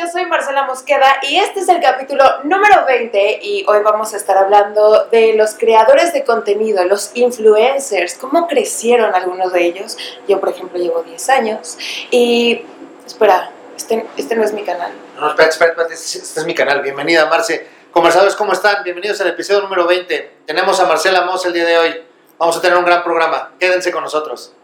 yo soy Marcela Mosqueda y este es el capítulo número 20 y hoy vamos a estar hablando de los creadores de contenido, los influencers, cómo crecieron algunos de ellos. Yo, por ejemplo, llevo 10 años y... Espera, este, este no es mi canal. No, espera, espera, espera, este, este es mi canal. Bienvenida, Marce. Conversadores, ¿cómo están? Bienvenidos al episodio número 20. Tenemos a Marcela Mos el día de hoy. Vamos a tener un gran programa. Quédense con nosotros.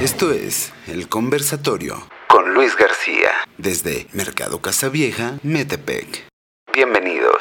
Esto es El Conversatorio con Luis García desde Mercado Casavieja, Metepec. Bienvenidos.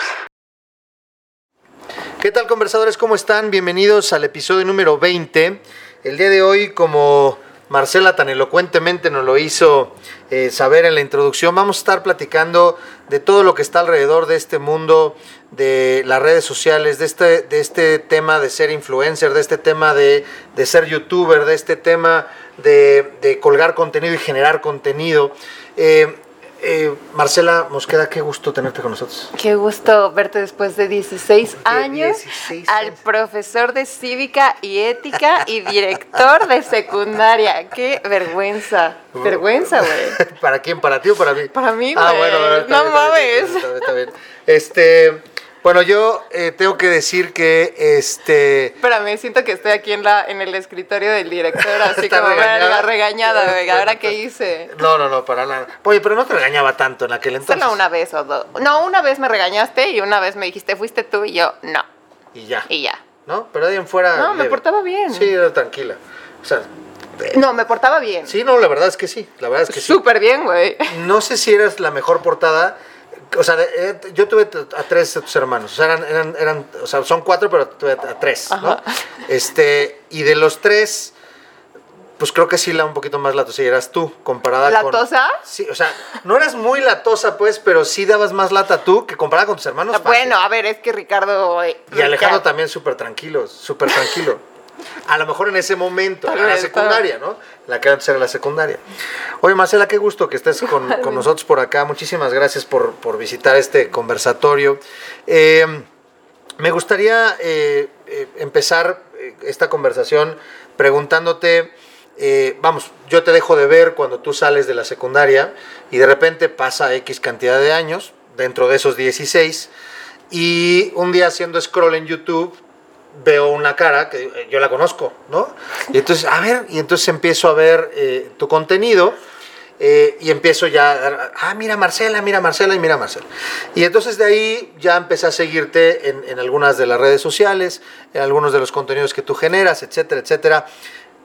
¿Qué tal conversadores? ¿Cómo están? Bienvenidos al episodio número 20. El día de hoy, como Marcela tan elocuentemente nos lo hizo eh, saber en la introducción, vamos a estar platicando de todo lo que está alrededor de este mundo, de las redes sociales, de este, de este tema de ser influencer, de este tema de, de ser youtuber, de este tema de, de, colgar contenido y generar contenido. Eh, eh, Marcela Mosqueda, qué gusto tenerte con nosotros. Qué gusto verte después de 16 años 16 al profesor de cívica y ética y director de secundaria. Qué vergüenza. Vergüenza, güey. ¿Para quién? ¿Para ti o para mí? Para mí, güey. Ah, bueno, bueno, no mames. Está bien, está bien. Este, bueno, yo eh, tengo que decir que este. Espérame, siento que estoy aquí en la en el escritorio del director, así como regañada, regañada, güey. ¿Ahora qué hice? No, no, no, para nada. Oye, pero no te regañaba tanto en aquel entonces. Solo una vez o dos. No, una vez me regañaste y una vez me dijiste, fuiste tú y yo, no. Y ya. Y ya. ¿No? Pero ahí en fuera. No, me portaba bien. Sí, era tranquila. O sea. No, me portaba bien. Sí, no, la verdad es que sí. La verdad es que sí. Súper bien, güey. No sé si eras la mejor portada o sea, eh, yo tuve a tres de tus hermanos, o sea, eran, eran, eran, o sea, son cuatro, pero tuve a tres, ¿no? Este, y de los tres, pues creo que sí la un poquito más latosa y eras tú, comparada ¿Latosa? con... ¿Latosa? Sí, o sea, no eras muy latosa, pues, pero sí dabas más lata tú que comparada con tus hermanos. Ah, bueno, a ver, es que Ricardo... Eh, y Alejandro también súper tranquilo, súper tranquilo. A lo mejor en ese momento, en la secundaria, ¿no? La que antes era la secundaria. Oye, Marcela, qué gusto que estés con, con nosotros por acá. Muchísimas gracias por, por visitar este conversatorio. Eh, me gustaría eh, eh, empezar esta conversación preguntándote, vamos, yo te dejo de ver cuando tú sales de la secundaria y de repente pasa X cantidad de años, dentro de esos 16, y un día haciendo scroll en YouTube veo una cara que yo la conozco, ¿no? Y entonces, a ver, y entonces empiezo a ver eh, tu contenido eh, y empiezo ya, ah, mira Marcela, mira Marcela y mira Marcela. Y entonces de ahí ya empecé a seguirte en, en, algunas de las redes sociales, en algunos de los contenidos que tú generas, etcétera, etcétera.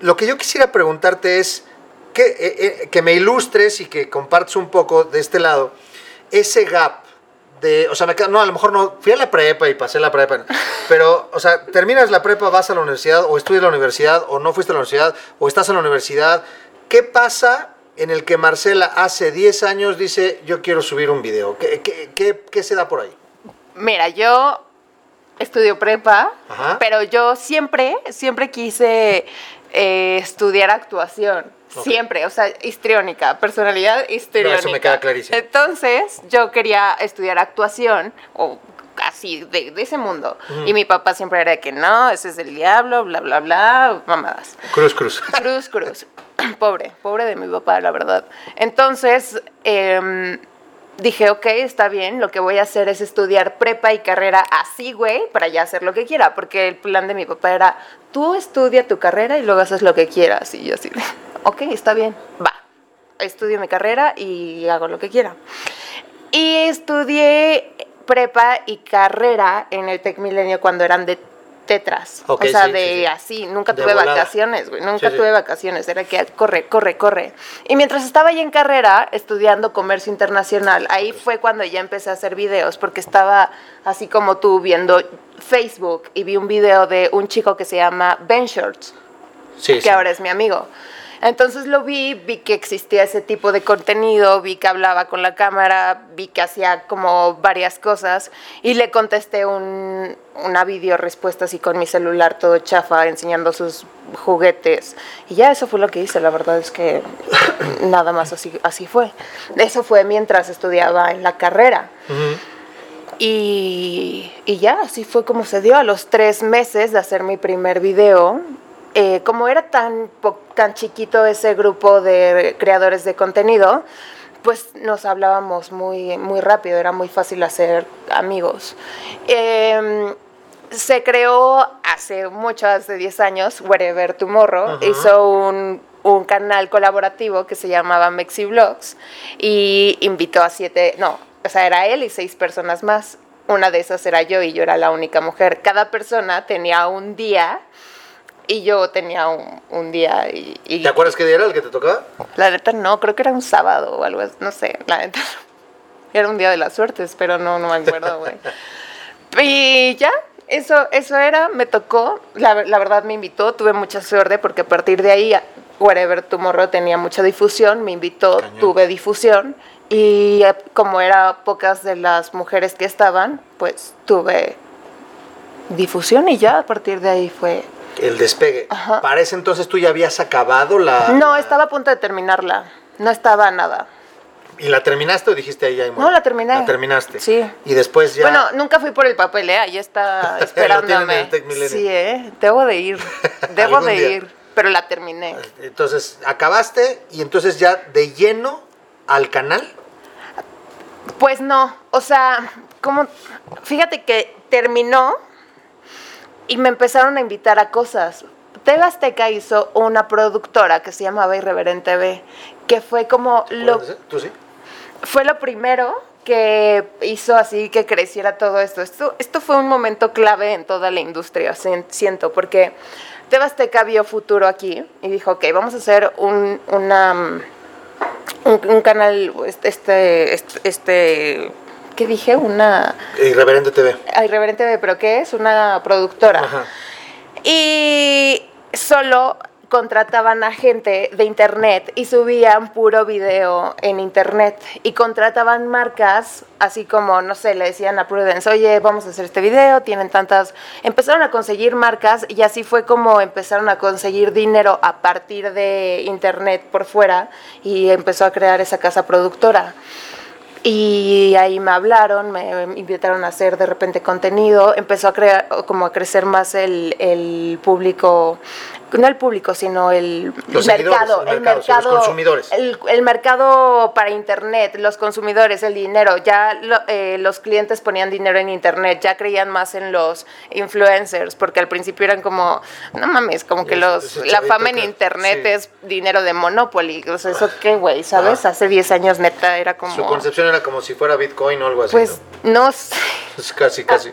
Lo que yo quisiera preguntarte es que, eh, eh que me ilustres y que compartas un poco de este lado ese gap o sea, me no, a lo mejor no, fui a la prepa y pasé la prepa, pero, o sea, terminas la prepa, vas a la universidad, o estudias la universidad, o no fuiste a la universidad, o estás en la universidad. ¿Qué pasa en el que Marcela hace 10 años dice, yo quiero subir un video? ¿Qué, qué, qué, qué se da por ahí? Mira, yo estudio prepa, Ajá. pero yo siempre, siempre quise eh, estudiar actuación. Okay. Siempre, o sea, histriónica, personalidad histriónica. No, eso me queda clarísimo. Entonces, yo quería estudiar actuación, o así, de, de ese mundo. Mm. Y mi papá siempre era de que no, ese es el diablo, bla, bla, bla, mamadas. Cruz, cruz. Cruz, cruz. pobre, pobre de mi papá, la verdad. Entonces, eh, dije, ok, está bien, lo que voy a hacer es estudiar prepa y carrera así, güey, para ya hacer lo que quiera, porque el plan de mi papá era, tú estudia tu carrera y luego haces lo que quieras. Y yo así, ok, está bien, va, estudio mi carrera y hago lo que quiera. Y estudié prepa y carrera en el Tec Milenio cuando eran de tetras. Okay, o sea, sí, de sí, sí. así, nunca de tuve volada. vacaciones, güey, nunca tuve vacaciones, era que corre, corre, corre. Y mientras estaba ahí en carrera, estudiando comercio internacional, ahí fue cuando ya empecé a hacer videos, porque estaba así como tú viendo Facebook y vi un video de un chico que se llama Ben Shorts, que ahora es mi amigo. Entonces lo vi, vi que existía ese tipo de contenido, vi que hablaba con la cámara, vi que hacía como varias cosas y le contesté un, una video respuesta así con mi celular todo chafa, enseñando sus juguetes. Y ya eso fue lo que hice, la verdad es que nada más así, así fue. Eso fue mientras estudiaba en la carrera. Uh -huh. Y, y, ya, así fue como se dio. A los tres meses de hacer mi primer video, eh, como era tan, tan chiquito ese grupo de creadores de contenido, pues nos hablábamos muy, muy rápido, era muy fácil hacer amigos. Em, se creó hace mucho, hace 10 años, Wherever Tomorrow, hizo un, un, canal colaborativo que se llamaba Mexi Vlogs y invitó a siete, no, o sea, era él y seis personas más. Una de esas era yo y yo era la única mujer. Cada persona tenía un día y yo tenía un, día y, ¿Te acuerdas qué día era el que te tocaba? La neta no, creo que era un sábado o algo así, no sé, la neta. Era un día de las suertes, pero no, no me acuerdo, güey. y ya, eso, eso era, me tocó, la, verdad me invitó, tuve mucha suerte porque a partir de ahí, Wherever Tomorrow tenía mucha difusión, me invitó, tuve difusión y eh, como era pocas de las mujeres que estaban, pues tuve difusión y ya a partir de ahí fue... El despegue. ¿Para ese entonces tú ya habías acabado la...? No, estaba a punto de terminarla, no estaba nada. ¿Y la terminaste o dijiste ahí? ahí no, la terminé. La terminaste. Sí. Y después ya. Bueno, nunca fui por el papel, ¿eh? Ahí está esperándome. sí, ¿eh? Debo de ir. Debo de ir. Pero la terminé. Entonces, acabaste y entonces ya de lleno al canal. Pues no. O sea, como. Fíjate que terminó y me empezaron a invitar a cosas. TV Azteca hizo una productora que se llamaba Irreverente B, que fue como lo... ¿Tú sí? fue lo primero que hizo así que creciera todo esto. Esto, esto fue un momento clave en toda la industria, siento, porque Tebasteca vio futuro aquí y dijo, ok, vamos a hacer un, una, un, canal, este, este, este, ¿qué dije? Una... Irreverente TV. Ah, Irreverente TV, pero ¿qué es? Una productora. Ajá. Y solo contrataban a gente de internet y subían puro video en internet y contrataban marcas así como, no sé, le decían a Prudence, oye, vamos a hacer este video, tienen tantas, empezaron a conseguir marcas y así fue como empezaron a conseguir dinero a partir de internet por fuera y empezó a crear esa casa productora. Y ahí me hablaron, me invitaron a hacer de repente contenido, empezó a crear como a crecer más el, el público no el público, sino el mercado, el mercado, los consumidores. El, mercado para internet, los consumidores, el dinero. Ya eh, los clientes ponían dinero en internet, ya creían más en los influencers, porque al principio eran como, no mames, como que los la fama en internet es dinero de Monopoly. O sea, eso qué, güey, ¿sabes? Hace 10 años neta era como... Su concepción era como si fuera Bitcoin o algo así. Pues no, sé. casi, casi.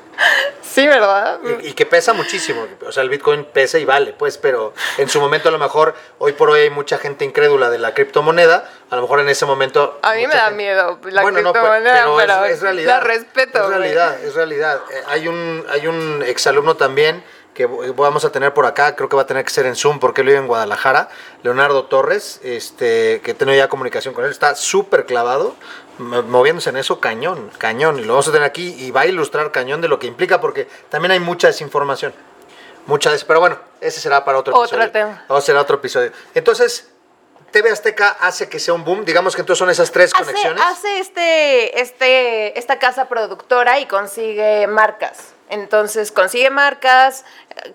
sí, ¿verdad? Y, y que pesa muchísimo. O sea, el Bitcoin pesa y vale, pues, pero en su momento a lo mejor, hoy por hoy hay mucha gente incrédula de la criptomoneda, a lo mejor en ese momento... A mí me da miedo la criptomoneda, pero, es, realidad. La respeto. Es realidad, es realidad. Eh, hay un, hay un exalumno también que vamos a tener por acá, creo que va a tener que ser en Zoom porque él vive en Guadalajara, Leonardo Torres, este, que he tenido ya comunicación con él, está súper clavado, moviéndose en eso cañón, cañón, y lo vamos a tener aquí y va a ilustrar cañón de lo que implica porque también hay mucha desinformación. Muchas veces, pero bueno, ese será para otro, otro episodio. Tema. O será otro episodio. Entonces, TV Azteca hace que sea un boom, digamos que entonces son esas tres conexiones. Hace este, este, esta casa productora y consigue marcas. Entonces consigue marcas,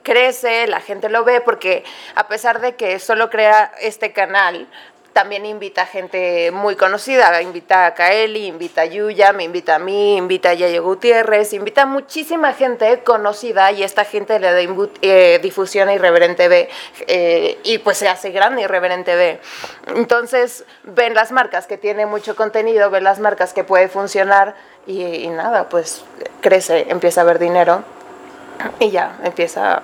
crece, la gente lo ve, porque a pesar de que solo crea este canal, también invita gente muy conocida, invita a Kaeli, invita a Yuya, me invita a mí, invita a Yayo Gutiérrez, invita a muchísima gente conocida y esta gente le da eh, difusión a Irreverente B eh, y pues se hace grande Irreverente B. Entonces ven las marcas que tiene mucho contenido, ven las marcas que puede funcionar y, nada, pues crece, empieza a ver dinero y ya empieza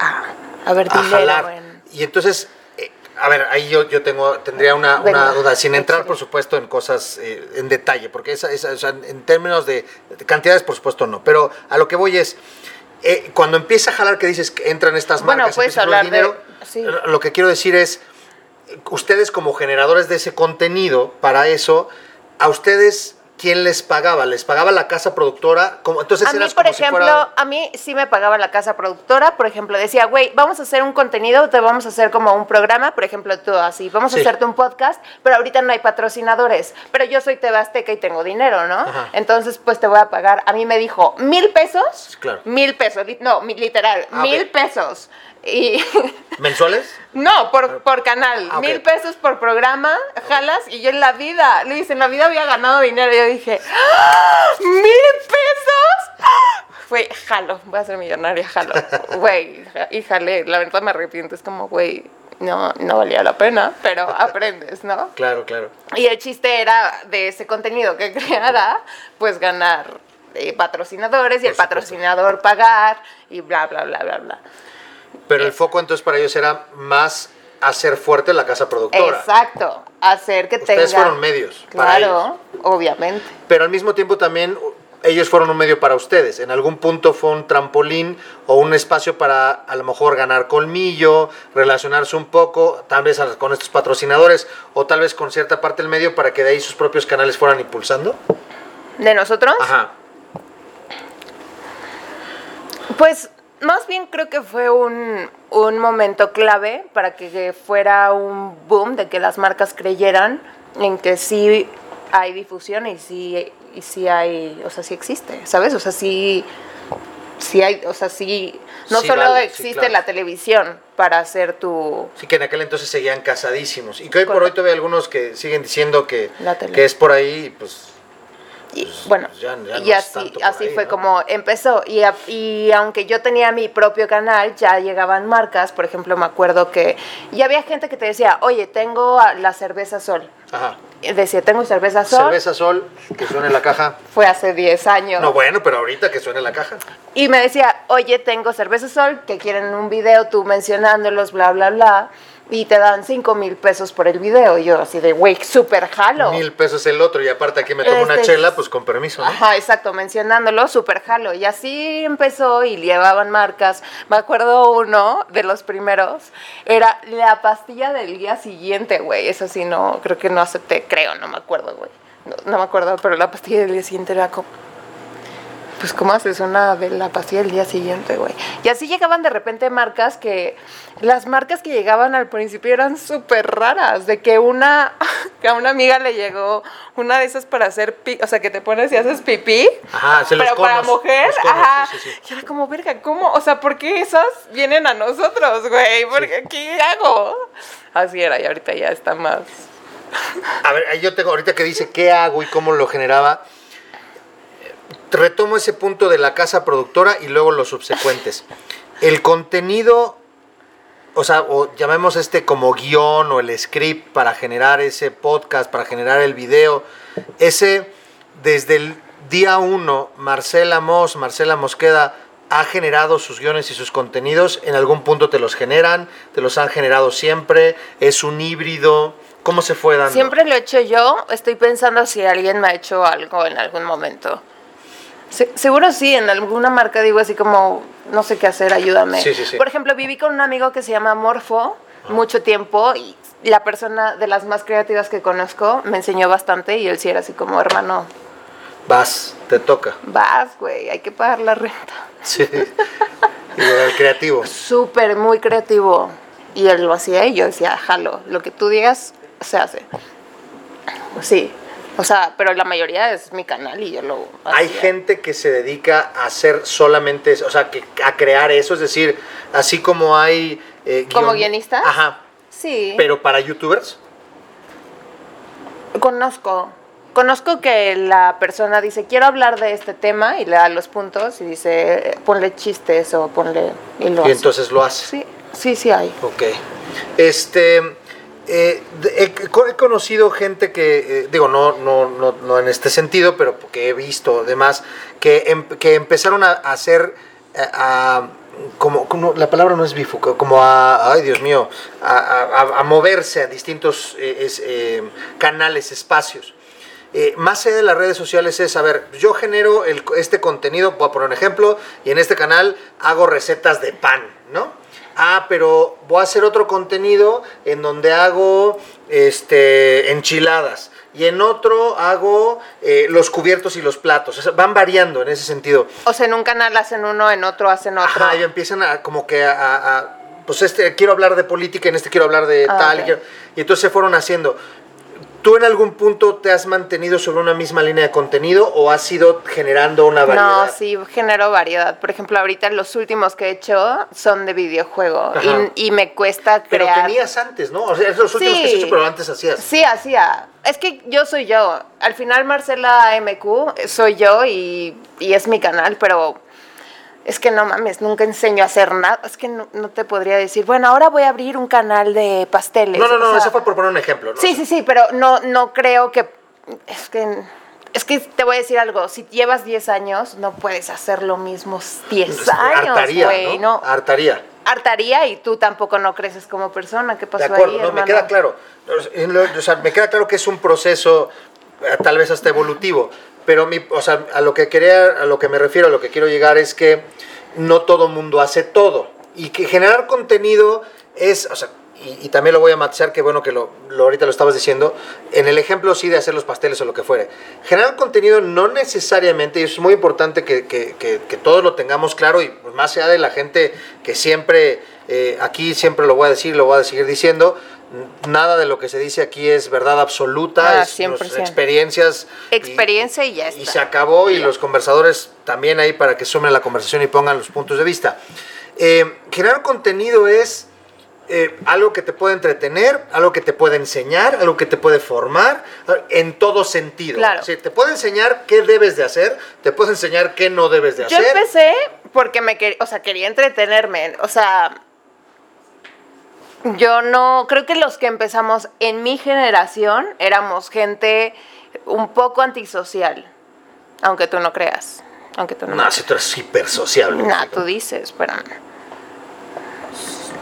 a, a ver dinero. Y entonces a ver, ahí yo, yo tengo, tendría una, duda, sin entrar, por supuesto, en cosas eh, en detalle, porque esa, esa, en términos de, cantidades, por supuesto, no. Pero a lo que voy es, eh, cuando empieza a jalar que dices que entran estas marcas, puedes hablar dinero, lo que quiero decir es, ustedes como generadores de ese contenido, para eso, a ustedes ¿quién les pagaba? ¿Les pagaba la casa productora? Como, entonces a mí, por ejemplo, a mí sí me pagaba la casa productora. Por ejemplo, decía, güey, vamos a hacer un contenido, te vamos a hacer como un programa, por ejemplo, tú así, vamos a hacerte un podcast, pero ahorita no hay patrocinadores. Pero yo soy Tebasteca y tengo dinero, ¿no? Entonces, pues te voy a pagar. A mí me dijo, mil pesos. Claro. Mil pesos, no, literal, ah, mil pesos Y ¿Mensuales? no, por, por canal. Ah. Mil pesos por programa, jalas. Y yo en la vida, Luis, en la vida había ganado dinero. Yo dije, ¡Ah! ¡Mil pesos! Fue, jalo, voy a ser millonaria, jalo. Güey, y jalé. La verdad me arrepiento. Es como, güey, no, no valía la pena, pero aprendes, ¿no? Claro, claro. Y el chiste era de ese contenido que creara, pues ganar eh, patrocinadores y el patrocinador pagar y bla, bla, bla, bla, bla. Pero el foco entonces para ellos era más hacer fuerte la casa productora. Exacto, hacer que Ustedes tenga... fueron medios para Claro, obviamente. Pero al mismo tiempo también ellos fueron un medio para ustedes. En algún punto fue un trampolín o un espacio para a lo mejor ganar colmillo, relacionarse un poco, tal vez con estos patrocinadores o tal vez con cierta parte del medio para que de ahí sus propios canales fueran impulsando. ¿De nosotros? Ajá. Pues más bien creo que fue un, un momento clave para que fuera un boom de que las marcas creyeran en que sí hay difusión y sí, y sí hay, o sea, sí existe, ¿sabes? O sea, sí, sí hay, o sea, sí, no Sí solo vale, sí, existe claro. la televisión para hacer tu... Sí que en aquel entonces seguían casadísimos. Y que hoy por hoy todavía hay algunos que siguen diciendo que, que es por ahí, pues Y, bueno, ya- ya no y así, así ahí, fue ¿no? como empezó. Y, y aunque yo tenía mi propio canal, ya llegaban marcas. Por ejemplo, me acuerdo que ya había gente que te decía, oye, tengo la cerveza Sol. Ajá. Decía, tengo cerveza Sol. Cerveza Sol, que suene la caja. Fue hace 10 años. No, bueno, pero ahorita que suene la caja. Y me decía, oye, tengo cerveza Sol, que quieren un video, tú mencionándolos, bla, bla, bla. Y te dan 5 mil pesos por el video. Y yo así de, güey, súper jalo. Mil pesos el otro y aparte aquí me tomo una Este- chela, pues con permiso, ¿no? Ajá, exacto, mencionándolo, súper jalo. Y así empezó y llevaban marcas. Me acuerdo uno de los primeros, era la pastilla del día siguiente, güey. Eso sí, no, creo que no acepté, creo, no me acuerdo, güey. No, no me acuerdo, pero la pastilla del día siguiente era como... Pues, ¿cómo haces una de la pastilla del día siguiente, güey? Y así llegaban de repente marcas que... Las marcas que llegaban al principio eran súper raras. De que una... Que a una amiga le llegó una de esas para hacer... pi- O sea, que te pones y haces pipí. Ajá, se los Pero para mujer, los conos, ajá. sí, sí, sí. Y era como, verga, ¿cómo? O sea, ¿por qué esas vienen a nosotros, güey? Porque, ¿qué hago? Así era, y ahorita ya está más... A ver, yo tengo ahorita que dice qué hago y cómo lo generaba. Retomo ese punto de la casa productora y luego los subsecuentes. El contenido, o sea, o llamemos este como guion o el script para generar ese podcast, para generar el video, ese desde el día uno, Marcela Mos, Marcela Mosqueda ha generado sus guiones y sus contenidos, en algún punto te los generan, te los han generado siempre, es un híbrido, ¿cómo se fue dando? Siempre lo he hecho yo. Estoy pensando si alguien me ha hecho algo en algún momento. Se- seguro sí, en alguna marca digo así como, no sé qué hacer, ayúdame. Sí, sí, sí. Por ejemplo, viví con un amigo que se llama Morfo mucho tiempo y la persona de las más creativas que conozco me enseñó bastante y él sí era así como, hermano, Vas, te toca. vas, güey, hay que pagar la renta. Sí. Y era el creativo. Súper, muy creativo. Y él lo hacía y yo decía, jalo, lo que tú digas se hace. Sí, o sea, pero la mayoría es mi canal y yo lo Hay gente que se dedica a hacer solamente eso, o sea, que, a crear eso, es decir, así como hay... eh, ¿Como guion- guionistas? Ajá, Sí, pero para youtubers. conozco. Conozco que la persona dice, quiero hablar de este tema y le da los puntos y dice, ponle chistes o ponle... Y lo Y hace. entonces lo hace. Sí, sí, sí hay. Ok. Este. Eh, he, conocido gente que, eh, digo, no, no, no, no en este sentido, pero porque he visto demás, que, em- que empezaron a, hacer. eh, a- como, la palabra no es bifo, como a, ay Dios mío, a, moverse a distintos es, canales, espacios. Más allá de las redes sociales es, a ver, yo genero este contenido, voy a poner un ejemplo, y en este canal hago recetas de pan, ¿no? Ah, pero voy a hacer otro contenido en donde hago este, enchiladas. Y en otro hago eh, los cubiertos y los platos. O sea, van variando en ese sentido. O sea, en un canal hacen uno, en otro hacen otro. Ajá, y empiezan a como que a, a- a- pues este quiero hablar de política, en este quiero hablar de Ah, tal, y, quiero- y entonces se fueron haciendo. ¿Tú en algún punto te has mantenido sobre una misma línea de contenido o has ido generando una variedad? No, sí, genero variedad. Por ejemplo, ahorita los últimos que he hecho son de videojuego y, y, me cuesta crear. Pero tenías antes, ¿no? O sea, los últimos que has hecho, pero antes hacías. Sí, hacía. Es que yo soy yo. Al final Marcela MQ soy yo y, y es mi canal, pero es que no mames, nunca enseño a hacer nada. Es que no, te podría decir, bueno, ahora voy a abrir un canal de pasteles. No, no, no, eso fue por poner un ejemplo. Sí, sí, sí, pero no, no creo que. Es que. Es que te voy a decir algo, si llevas 10 años, no puedes hacer lo mismo 10 años, güey, ¿no? Hartaría. Hartaría y tú tampoco no creces como persona. ¿Qué pasó de acuerdo, ahí, no, me queda claro. O sea, me queda claro que es un proceso eh, tal vez hasta evolutivo, pero mi, o sea, a lo que quería, a lo que me refiero, a lo que quiero llegar es que no todo mundo hace todo y que generar contenido es, o sea, y, también lo voy a matizar, que bueno que lo, ahorita lo estabas diciendo, en el ejemplo sí de hacer los pasteles o lo que fuere. Generar contenido no necesariamente, y es muy importante que, que, que, que todos lo tengamos claro, y pues más allá de la gente que siempre, eh, aquí siempre lo voy a decir, lo voy a seguir diciendo, nada de lo que se dice aquí es verdad absoluta, ah, es experiencias. Experiencia y, ya está. Y se acabó y los conversadores también ahí para que sumen la conversación y pongan los puntos de vista. Eh, generar contenido es eh, algo que te puede entretener, algo que te puede enseñar, algo que te puede formar, en todo sentido. Claro. te puede enseñar qué debes de hacer, te puede enseñar qué no debes de hacer. Yo empecé porque me quería, o sea, quería entretenerme, o sea, yo no, creo que los que empezamos en mi generación éramos gente un poco antisocial, aunque tú no creas. Aunque tú no. No, si tú eres hiper sociable. No, tú dices, pero.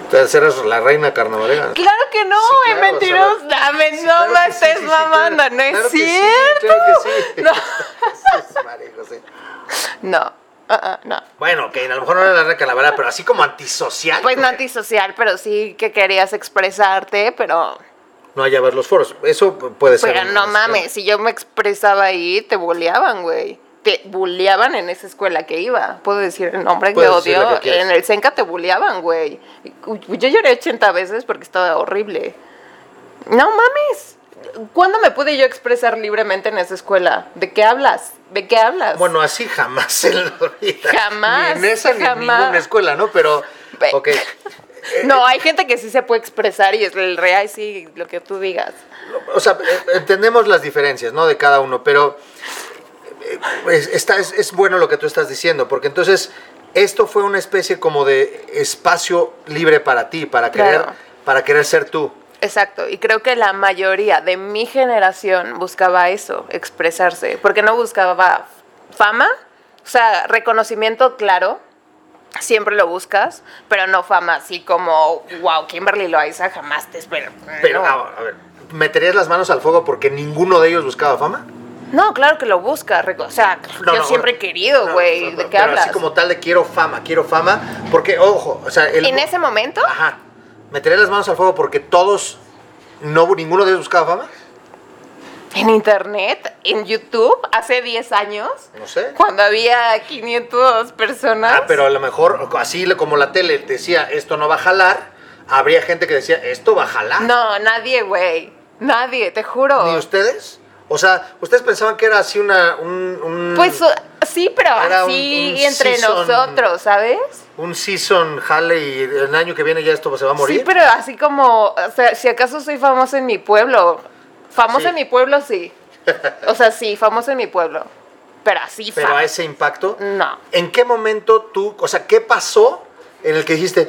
Entonces eres la reina carnavalera. Claro que no, sí, es mentiroso. Dame, no me estés mamando, no es cierto. claro que sí. No. no. Ah, no. Bueno, que a lo mejor no era la calavera, pero así como antisocial. Pues no antisocial, pero sí que querías expresarte, pero... No ver los foros. Eso puede ser. Pero no mames, si yo me expresaba ahí, te bulleaban, güey. Te bulleaban en esa escuela que iba. Puedo decir el nombre que odio. En el Senca te bulleaban, güey. Yo lloré 80 veces porque estaba horrible. No mames. ¿Cuándo me pude yo expresar libremente en esa escuela? ¿De qué hablas? ¿De qué hablas? Bueno, así jamás en la vida. Jamás. Ni en esa ni en ninguna escuela, ¿no? Pero, ok. No, hay gente que sí se puede expresar y es el real, sí, lo que tú digas. O sea, eh, entendemos las diferencias, ¿no? De cada uno, pero eh, es, es, bueno lo que tú estás diciendo, porque entonces esto fue una especie como de espacio libre para ti, para querer, para querer ser tú. Exacto, y creo que la mayoría de mi generación buscaba eso, expresarse, porque no buscaba fama, o sea, reconocimiento, claro, siempre lo buscas, pero no fama así como, wow, Kimberly Loaiza jamás te espero. Pero, a ver, ¿meterías las manos al fuego porque ninguno de ellos buscaba fama? No, claro que lo busca, o sea, yo siempre he querido, güey, ¿de qué pero hablas? Así como tal de quiero fama, quiero fama, porque, ojo, o sea... ¿En ese momento? Ajá meteré las manos al fuego porque todos, no, ninguno de ellos buscaba fama. En internet, en YouTube, hace 10 años. No sé. Cuando había 500 personas. Ah, pero a lo mejor, así como la tele decía, esto no va a jalar, habría gente que decía, esto va a jalar. No, nadie, güey. Nadie, te juro. ¿Ni ustedes? O sea, ¿ustedes pensaban que era así una... Un, Pues sí, pero así entre nosotros, ¿sabes? Un season jale y el año que viene ya esto se va a morir. Sí, pero así como, o sea, si acaso soy famosa en mi pueblo. Famosa en mi pueblo, sí. O sea, sí, famosa en mi pueblo. Pero así Pero a ese impacto. No. ¿En qué momento tú, o sea, qué pasó en el que dijiste,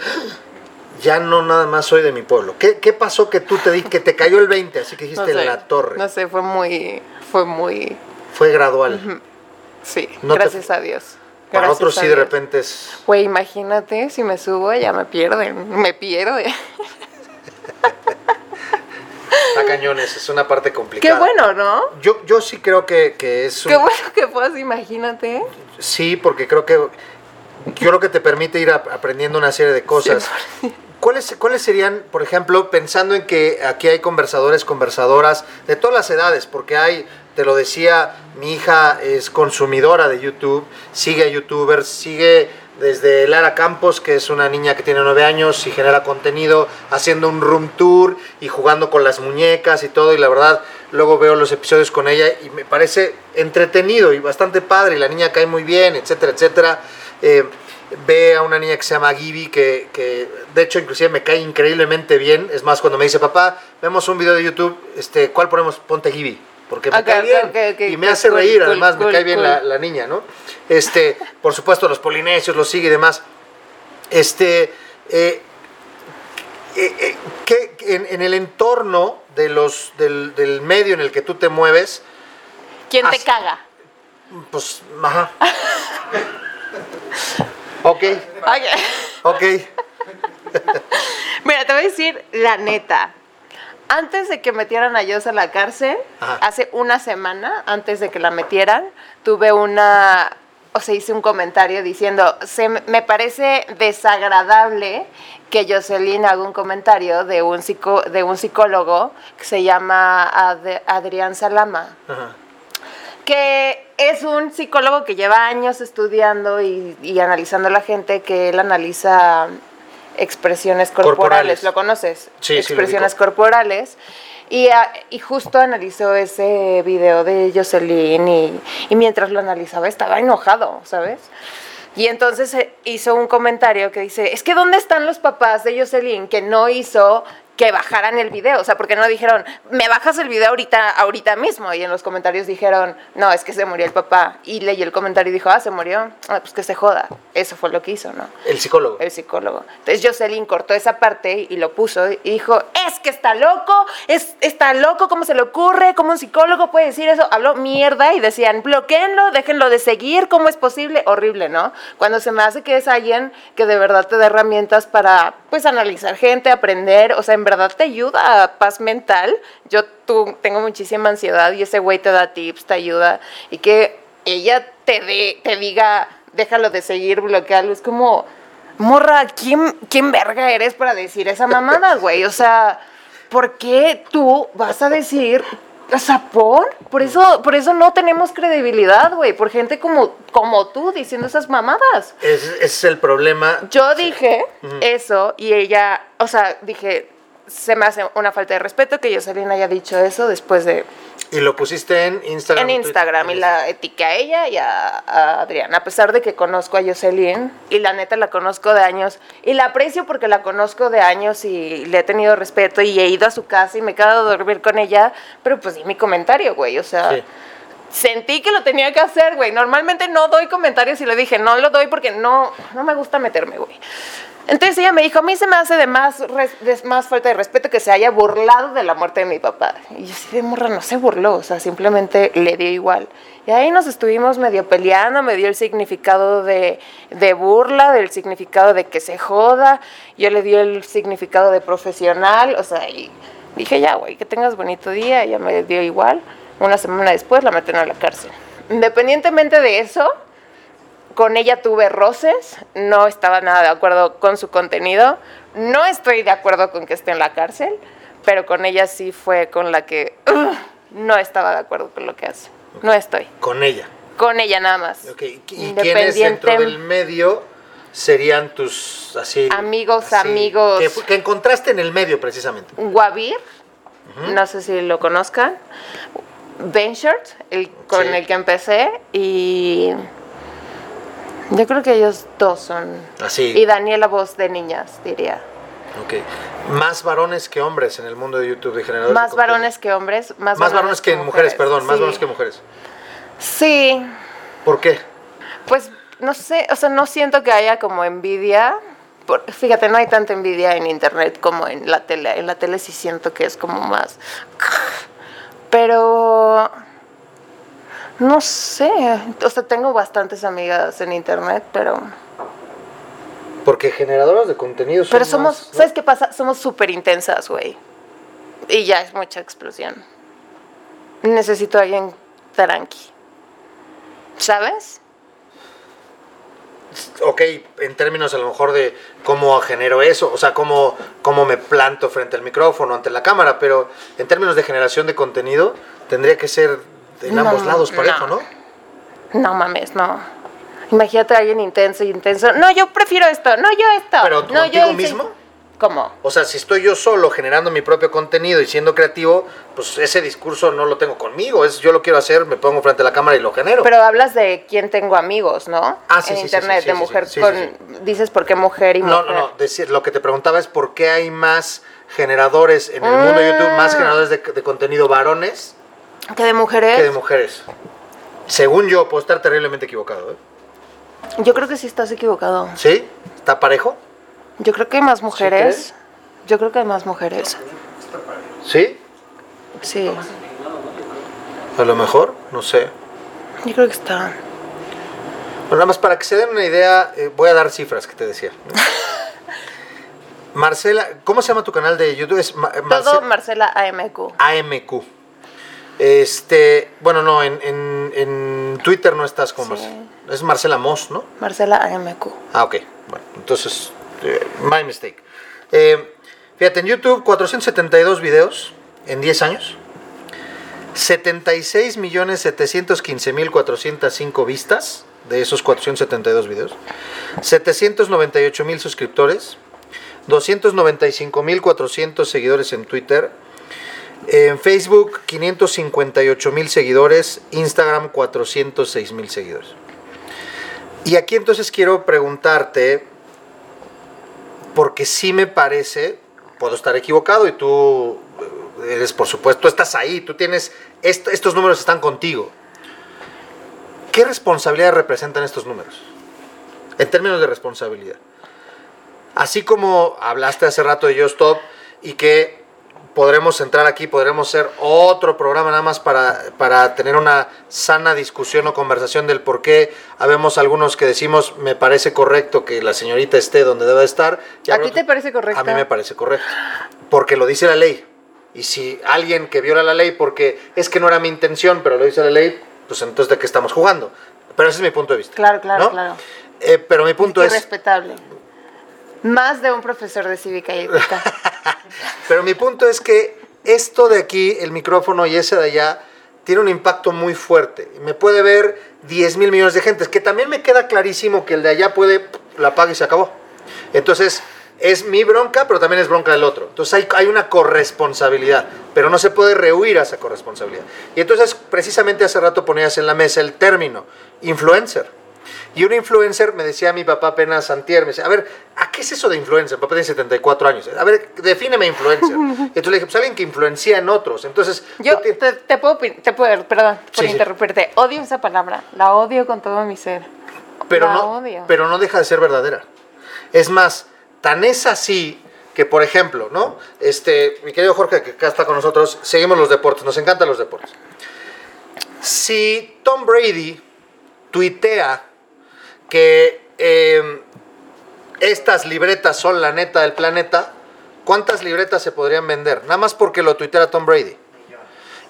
ya no nada más soy de mi pueblo. ¿Qué, qué pasó que tú te di, que te cayó el 20, así que dijiste la torre? No sé, fue muy, fue muy... Fue gradual. Sí, gracias a Dios. Para otros sí de repente es... Güey, imagínate, si me subo ya me pierden, me pierde. Está cañones, es una parte complicada. Qué bueno, ¿no? Yo, yo sí creo que, que es... Qué bueno que puedas, imagínate. Sí, porque creo que yo creo que te permite ir aprendiendo una serie de cosas. ¿Cuáles, ¿Cuáles serían, por ejemplo, pensando en que aquí hay conversadores, conversadoras de todas las edades? Porque hay, te lo decía, mi hija es consumidora de YouTube, sigue a youtubers, sigue desde Lara Campos, que es una niña que tiene nueve años y genera contenido, haciendo un room tour y jugando con las muñecas y todo, y la verdad luego veo los episodios con ella y me parece entretenido y bastante padre, y la niña cae muy bien, etcétera, etcétera. Eh, ve a una niña que se llama Gibi, que, de hecho inclusive me cae increíblemente bien. Es más, cuando me dice, papá, vemos un video de YouTube, este, ¿cuál ponemos? Ponte Gibi. Porque me cae bien y me hace reír, además me cae bien la, la, niña, ¿no? Este, por supuesto, los polinesios, los sigue y demás. Este, eh, eh, eh, que en, en, el entorno de los, del, del, medio en el que tú te mueves. ¿Quién te caga? Pues, ajá. ok. Ok. Mira, te voy a decir la neta. Antes de que metieran a Yos a la cárcel, Ajá. hace una semana, antes de que la metieran, tuve una, o sea, hice un comentario diciendo, se, me parece desagradable que Jocelyn haga un comentario de un, psico, de un psicólogo que se llama Ad, Adrián Salama. Ajá. Que es un psicólogo que lleva años estudiando y, y analizando a la gente, que él analiza expresiones corporales. corporales. ¿Lo conoces? Sí, expresiones sí, corporales. Y, y, justo analizó ese video de Jocelyn y, y, mientras lo analizaba estaba enojado, ¿sabes? Y entonces eh, hizo un comentario que dice, es que ¿dónde están los papás de Jocelyn que no hizo que bajaran el video, o sea, porque no dijeron, me bajas el video ahorita, ahorita mismo, y en los comentarios dijeron, no, es que se murió el papá, y leí el comentario y dijo, ah, se murió, ah, pues que se joda, eso fue lo que hizo, ¿no? El psicólogo. El psicólogo. Entonces Jocelyn cortó esa parte y lo puso y dijo, es que está loco, es, está loco, ¿cómo se le ocurre? ¿Cómo un psicólogo puede decir eso? Habló mierda y decían, bloqueenlo, déjenlo de seguir, ¿cómo es posible? Horrible, ¿no? Cuando se me hace que es alguien que de verdad te da herramientas para, pues, analizar gente, aprender, o sea, en verdad te ayuda a paz mental. Yo tú, tengo muchísima ansiedad y ese güey te da tips, te ayuda. Y que ella te, de, te diga, déjalo de seguir, bloquearlo. Es como, morra, ¿quién, ¿quién verga eres para decir esa mamada, güey? O sea, ¿por qué tú vas a decir o sea, ¿por? Por eso, por eso no tenemos credibilidad, güey. Por gente como, como tú diciendo esas mamadas. Ese es el problema. Yo dije eso y ella, o sea, dije, se me hace una falta de respeto que Jocelyn haya dicho eso después de... Y lo pusiste en Instagram. En Instagram y la etiqué a ella y a, a Adrián, a pesar de que conozco a Jocelyn y la neta la conozco de años y la aprecio porque la conozco de años y le he tenido respeto y he ido a su casa y me he quedado a dormir con ella, pero pues di mi comentario, güey, o sea... Sí sentí que lo tenía que hacer, güey. Normalmente no doy comentarios y le dije, no lo doy porque no, no me gusta meterme, güey. Entonces ella me dijo, a mí se me hace de más, falta de respeto que se haya burlado de la muerte de mi papá. Y yo sí de morra no se burló, o sea, simplemente le dio igual. Y ahí nos estuvimos medio peleando, me dio el significado de, burla, del significado de que se joda, yo le di el significado de profesional, o sea, y dije, ya, güey, que tengas bonito día, ella me dio igual. Una semana después la meten a la cárcel. Independientemente de eso, con ella tuve roces, no estaba nada de acuerdo con su contenido, no estoy de acuerdo con que esté en la cárcel, pero con ella sí fue con la que uh, no estaba de acuerdo con lo que hace. No estoy. Con ella. Con ella nada más. Okay. ¿Y quiénes dentro del medio serían tus así amigos, así, amigos que, que, encontraste en el medio precisamente? Guavir, uh -huh. no sé si lo conozcan. Benchert, el con sí. el que empecé, y yo creo que ellos dos son. Así. Y Daniela, voz de niñas, diría. Ok. Más varones que hombres en el mundo de YouTube de generadores. Más de varones que hombres. Más, más varones, varones que, que mujeres, mujeres, perdón. Sí. Más varones que mujeres. Sí. ¿Por qué? Pues no sé, o sea, no siento que haya como envidia. Por, fíjate, no hay tanta envidia en internet como en la tele. En la tele sí siento que es como más. Pero no sé, o sea, tengo bastantes amigas en internet, pero... Porque generadoras de contenido son Pero somos, más, ¿no? ¿sabes qué pasa? Somos súper intensas, güey. Y ya es mucha explosión. Necesito a alguien tranqui. ¿Sabes? ok, en términos a lo mejor de cómo genero eso, o sea, cómo, cómo me planto frente al micrófono, ante la cámara, pero en términos de generación de contenido, tendría que ser en no, ambos lados parejo, no. ¿no? No mames, no. Imagínate a alguien intenso y intenso. No, yo prefiero esto, no, yo esto. ¿Pero no, contigo yo mismo? ¿Cómo? O sea, si estoy yo solo generando mi propio contenido y siendo creativo, pues ese discurso no lo tengo conmigo. Es yo lo quiero hacer, me pongo frente a la cámara y lo genero. Pero hablas de quién tengo amigos, ¿no? Ah, sí, en sí, internet, sí, de mujer con. Dices por qué mujer y no, mujer. no, no. Decir, lo que te preguntaba es por qué hay más generadores en el mundo de YouTube, más generadores de, de contenido varones ¿Que de mujeres? que de mujeres. Según yo, puedo estar terriblemente equivocado. ¿eh? Yo creo que sí estás equivocado. ¿Sí? ¿Está parejo? Yo creo que hay más mujeres. Yo creo que hay más mujeres. ¿Sí? Sí. A lo mejor, no sé. Yo creo que está. Bueno, nada más para que se den una idea, eh, voy a dar cifras que te decía. Marcela, ¿cómo se llama tu canal de YouTube? Es Ma- Marce- Todo Marcela AMQ. AMQ. Este, bueno, no, en, en- en Twitter no estás como Sí. Marcela. Es Marcela Moss, ¿no? Marcela AMQ. Ah, ok. Bueno, entonces, eh, my mistake. Eh, fíjate, en YouTube, 472 videos en 10 años. 76 millones 715 mil 405 vistas de esos 472 videos. 798 mil suscriptores. 295 mil 400 seguidores en Twitter. En Facebook, 558 mil seguidores. Instagram, 406 mil seguidores. Y aquí entonces quiero preguntarte, porque sí me parece, puedo estar equivocado y tú eh, eres, por supuesto, tú estás ahí, tú tienes, est- estos números están contigo. ¿Qué responsabilidad representan estos números? En términos de responsabilidad. Así como hablaste hace rato de Yo Stop y que podremos entrar aquí, podremos hacer otro programa nada más para, para tener una sana discusión o conversación del por qué habemos algunos que decimos me parece correcto que la señorita esté donde debe estar. y ¿A ti te parece correcto? A mí me parece correcto. Porque lo dice la ley. Y si alguien que viola la ley porque es que no era mi intención, pero lo dice la ley, pues entonces de qué estamos jugando. Pero ese es mi punto de vista. Claro, claro, ¿no? claro. Eh, pero mi punto es... Más de un profesor de cívica y ética. Pero mi punto es que esto de aquí, el micrófono y ese de allá, tiene un impacto muy fuerte. Me puede ver 10 mil millones de gentes, que también me queda clarísimo que el de allá puede, la apaga y se acabó. Entonces, es mi bronca, pero también es bronca del otro. Entonces hay, hay una corresponsabilidad, pero no se puede rehuir a esa corresponsabilidad. Y entonces, precisamente hace rato ponías en la mesa el término influencer. Y un influencer, me decía mi papá apenas antier, me decía, a ver, ¿a qué es eso de influencer? Mi papá tiene 74 años. A ver, defíneme influencer. Y entonces le dije, pues alguien que influencia en otros. Entonces, Yo te, te puedo, te puedo, perdón por Sí, sí. interrumpirte. Odio esa palabra. La odio con todo mi ser. pero, la no, odio. pero no deja de ser verdadera. Es más, tan es así que, por ejemplo, ¿no? Este, mi querido Jorge, que acá está con nosotros, seguimos los deportes, nos encantan los deportes. Si Tom Brady tuitea que eh, estas libretas son la neta del planeta, ¿cuántas libretas se podrían vender? Nada más porque lo tuitea Tom Brady.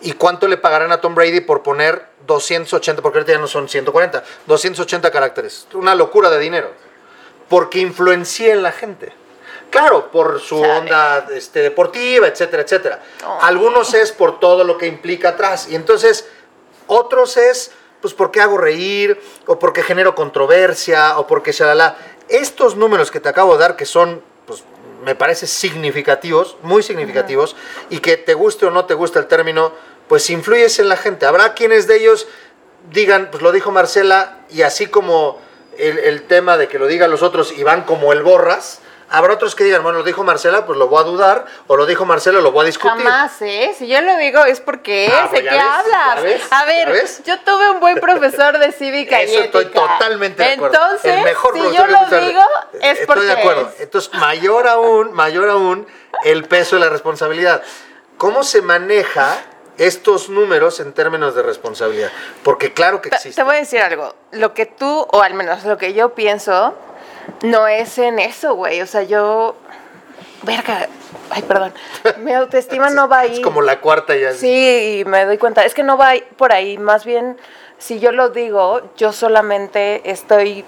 ¿Y cuánto le pagarán a Tom Brady por poner 280, porque ahorita ya no son 140, 280 caracteres? Una locura de dinero. Porque influencia en la gente. Claro, por su onda este, deportiva, etcétera, etcétera. Oh. Algunos es por todo lo que implica atrás. Y entonces, otros es, pues, porque hago reír, o porque genero controversia, o porque shalala. Estos números que te acabo de dar, que son, pues, me parece significativos, muy significativos, y que te guste o no te guste el término, pues influyes en la gente. Habrá quienes de ellos digan, pues lo dijo Marcela, y así como el, el tema de que lo digan los otros y van como el borras, habrá otros que digan, bueno, lo dijo Marcela, pues lo voy a dudar, o lo dijo Marcela, lo voy a discutir. Jamás, ¿eh? Si yo lo digo es porque Ah, es, pues ¿de ya qué ves, hablas? ves, A ver, ves. yo tuve un buen profesor de cívica y Eso estoy ética. totalmente de acuerdo. Entonces, El mejor si yo que lo digo, es Estoy porque de acuerdo. es. Entonces, mayor aún, mayor aún, el peso de la responsabilidad. ¿Cómo se maneja estos números en términos de responsabilidad? Porque claro que Te- existe. Te voy a decir algo. Lo que tú, o al menos lo que yo pienso, no es en eso, güey. O sea, yo. Verga. Ay, perdón. Mi autoestima no va ahí. Es como la cuarta ya. Sí, y me doy cuenta. Es que no va por ahí. Más bien, si yo lo digo, yo solamente estoy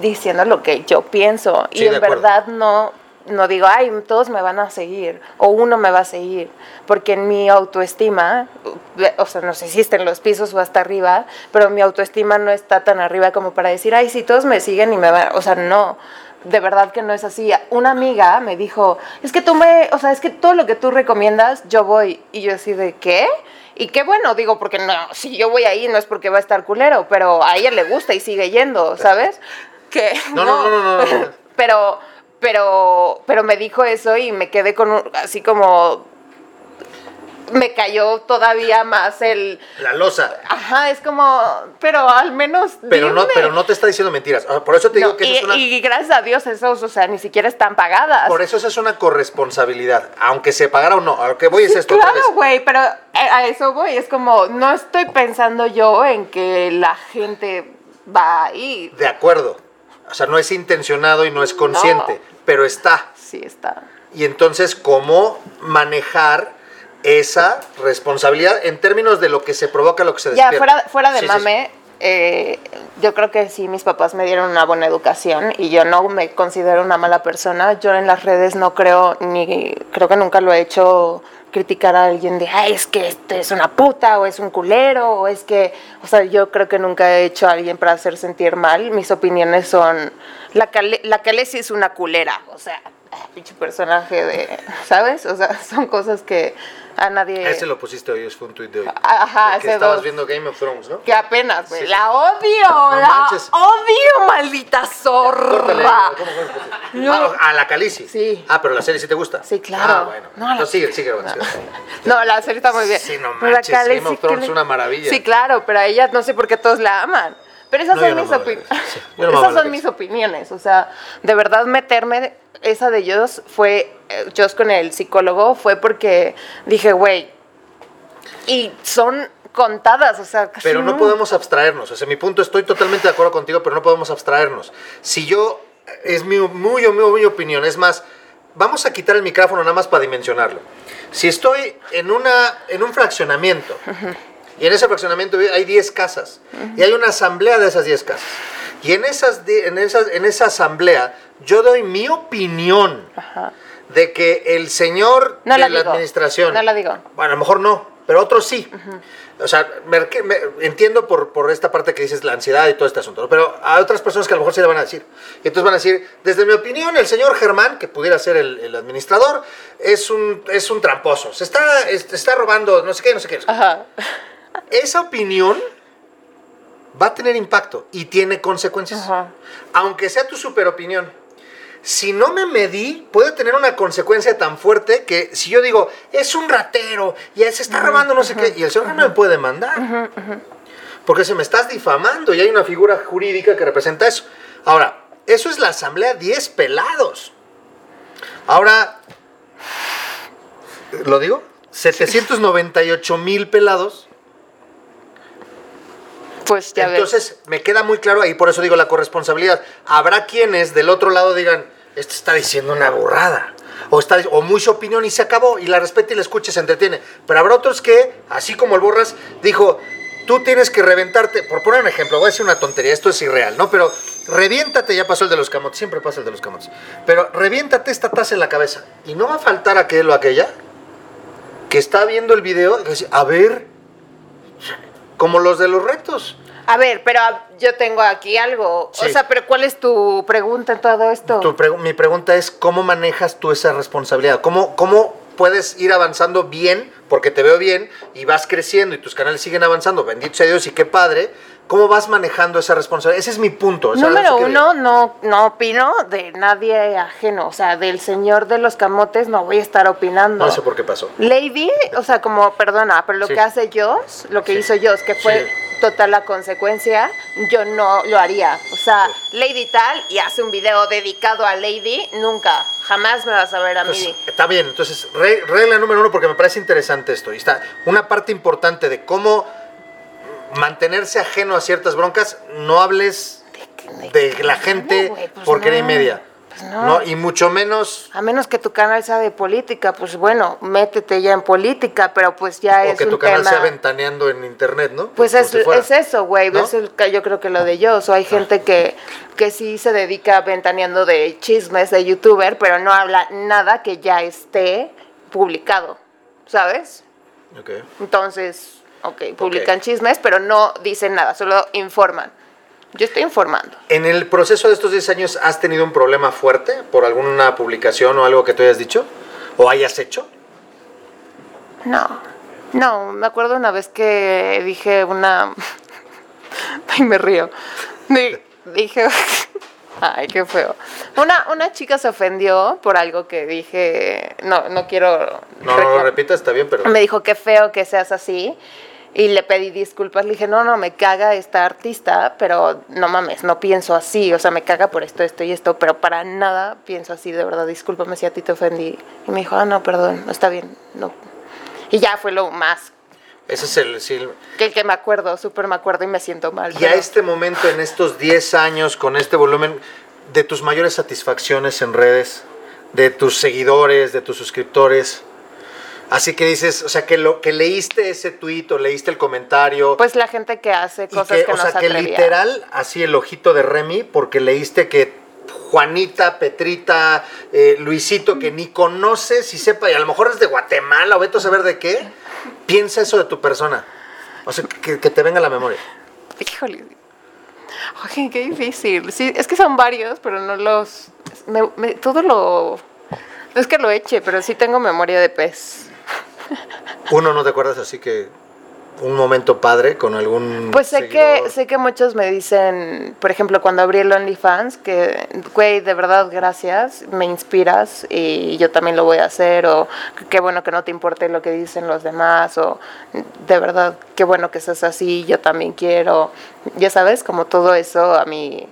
diciendo lo que yo pienso. Sí, y en acuerdo. verdad no, no digo, ay, todos me van a seguir. O uno me va a seguir. Porque en mi autoestima, o sea, no sé si está en los pisos o hasta arriba, pero mi autoestima no está tan arriba como para decir, ay, sí, todos me siguen y me van. O sea, no. de verdad que no es así. Una amiga me dijo, es que tú me, o sea, es que todo lo que tú recomiendas, yo voy. Y yo así de, ¿qué? Y qué bueno, digo, porque no, si yo voy ahí no es porque va a estar culero, pero a ella le gusta y sigue yendo, ¿sabes? Que No, no, no, no, no, no. pero, pero, pero me dijo eso y me quedé con un- así como me cayó todavía más el La losa. ajá, es como, pero al menos Pero no, pero no te está diciendo mentiras. Ah, Por eso te digo que y, eso es una... y gracias a Dios esos, o sea, ni siquiera están pagadas. Por eso esa es una corresponsabilidad. Aunque se pagara o no. A lo que voy es Sí, esto. claro, güey, pero a a eso voy. Es como, no estoy pensando yo en que la gente va a ir. De acuerdo. O sea, no es intencionado y no es consciente, pero está. Sí, está. Y entonces, ¿cómo manejar esa responsabilidad en términos de lo que se provoca, lo que se Ya, despierta? fuera, fuera de Sí, sí, mame, eh, yo creo que sí, mis papás me dieron una buena educación y yo no me considero una mala persona. Yo en las redes no creo, ni creo que nunca lo he hecho criticar a alguien de, ay, es que este es una puta o es un culero o es que, o sea, yo creo que nunca he hecho a alguien para hacer sentir mal. Mis opiniones son, la, Cale, la es una culera, o sea, pinche personaje de, ¿sabes? O sea, son cosas que a nadie... Ese lo pusiste hoy, fue un tuit de hoy. Ajá, De que estabas dos. viendo Game of Thrones, ¿no? Que apenas, güey. Sí. La odio, la manches. odio, maldita Córtale. zorra. ¿Cómo? No. A la Calici. Sí. Ah, pero la serie sí te gusta. Sí, claro. Ah, bueno. No, la- No, sigue, sigue, sigue. No, la serie está muy bien. Sí, no Pero la manches, Khaleesi, Game of ¿qué Thrones es una maravilla. Sí, claro, pero a ella no sé por qué todos la aman. Pero esas No, yo son no mis. Sí, yo no esas son mis opiniones. O sea, de verdad meterme, esa de ellos fue, eh, Joss con el psicólogo, fue porque dije, güey, y son contadas, o sea, casi Pero no podemos abstraernos. O sea, mi punto, estoy totalmente de acuerdo contigo, pero no podemos abstraernos. Si yo, es mi, muy, muy, muy opinión, es más, vamos a quitar el micrófono nada más para dimensionarlo. Si estoy en, una, en un fraccionamiento, y en ese fraccionamiento hay 10 casas, y hay una asamblea de esas 10 casas, y en, esas, en, esas, en esa asamblea yo doy mi opinión de que el señor No de la la digo. administración... No la digo. Bueno, a lo mejor no, pero otros sí. O sea, me- me- entiendo por, por esta parte que dices la ansiedad y todo este asunto, ¿no? pero hay otras personas que a lo mejor sí le van a decir. Y entonces van a decir, desde mi opinión, el señor Germán, que pudiera ser el, el administrador, es un, es un tramposo. Se está, es- está robando, no sé qué, no sé qué. no sé qué". Ajá. Esa opinión va a tener impacto y tiene consecuencias. Ajá. Aunque sea tu super opinión. Si no me medí, puede tener una consecuencia tan fuerte que si yo digo, es un ratero y se está robando no sé qué, y el señor no me puede mandar. Porque se me estás difamando y hay una figura jurídica que representa eso. Ahora, eso es la asamblea 10 pelados. Ahora, ¿lo digo? 798 mil pelados Pues entonces, me queda muy claro ahí, por eso digo la corresponsabilidad. Habrá quienes del otro lado digan, este está diciendo una burrada. O, está, o su opinión y se acabó, y la respeta y la escucha y se entretiene. Pero habrá otros que, así como el Borras, dijo, tú tienes que reventarte, por poner un ejemplo, voy a decir una tontería, esto es irreal, ¿no? Pero reviéntate, ya pasó el de los camotes, siempre pasa el de los camotes. Pero reviéntate esta taza en la cabeza. Y no va a faltar aquel o aquella que está viendo el video y a ver, como los de los retos. A ver, pero ah, yo tengo aquí algo. Sí. O sea, pero ¿cuál es tu pregunta en todo esto? Tu pregu- mi pregunta es, ¿cómo manejas tú esa responsabilidad? ¿Cómo, ¿Cómo puedes ir avanzando bien, porque te veo bien, y vas creciendo y tus canales siguen avanzando, bendito sea Dios y qué padre? ¿Cómo vas manejando esa responsabilidad? Ese es mi punto. Número que- uno, no, no opino de nadie ajeno. O sea, del señor de los camotes no voy a estar opinando. No sé por qué pasó. Lady, o sea, como, perdona, pero lo Sí. que hace Joss, lo que Sí. hizo Joss, que fue Sí. total la consecuencia, yo no lo haría. O sea, Lady tal y hace un video dedicado a Lady, nunca, jamás me vas a ver a mí. Está bien, entonces, re- regla número uno, porque me parece interesante esto. Y está una parte importante de cómo mantenerse ajeno a ciertas broncas, no hables de la gente No, pues porquería y no, media. pues no. Y mucho menos A menos que tu canal sea de política, pues bueno, métete ya en política, pero pues ya o es que un tu canal tema. sea ventaneando en internet, ¿no? Pues es, si es eso, güey. ¿No? Es el que yo creo que lo de yo. O hay gente que, que sí se dedica ventaneando de chismes de youtuber, pero no habla nada que ya esté publicado, ¿sabes? Ok. Entonces, ok, publican chismes, pero no dicen nada, solo informan. Yo estoy informando. ¿En el proceso de estos 10 años has tenido un problema fuerte por alguna publicación o algo que tú hayas dicho o hayas hecho? No, no, me acuerdo una vez que dije una... Ay, me río. Dije... Ay, qué feo. Una, una chica se ofendió por algo que dije, no, no quiero... No, no lo repitas, está bien, pero... Me dijo, qué feo que seas así. Y le pedí disculpas, le dije, no, no, me caga esta artista, pero no mames, no pienso así, o sea, me caga por esto, esto y esto, pero para nada pienso así, de verdad, discúlpame si a ti te ofendí. Y me dijo, ah, no, perdón, está bien, no. Y ya fue lo más ese es el... Sí, que, que me acuerdo, súper me acuerdo y me siento mal. Y a este momento, en estos 10 años, con este volumen, de tus mayores satisfacciones en redes, de tus seguidores, de tus suscriptores. Así que dices, o sea, que lo que leíste ese tuit o leíste el comentario. Pues la gente que hace cosas que, que, o sea, que literal, así el ojito de Remy, porque leíste que Juanita, Petrita, eh, Luisito, que ni conoces y sepa, y a lo mejor es de Guatemala o veto a saber de qué, piensa eso de tu persona. O sea, que, te venga a la memoria. Híjole. Oye, qué difícil. Sí, es que son varios, pero no los. todo lo. No es que lo eche, pero sí tengo memoria de pez. Uno no te acuerdas así que un momento padre con algún Pues sé que sé que muchos me dicen, por ejemplo, cuando abrí el OnlyFans que güey, de verdad gracias, me inspiras y yo también lo voy a hacer o qué bueno que no te importe lo que dicen los demás o de verdad qué bueno que seas así, yo también quiero. Ya sabes, como todo eso a mí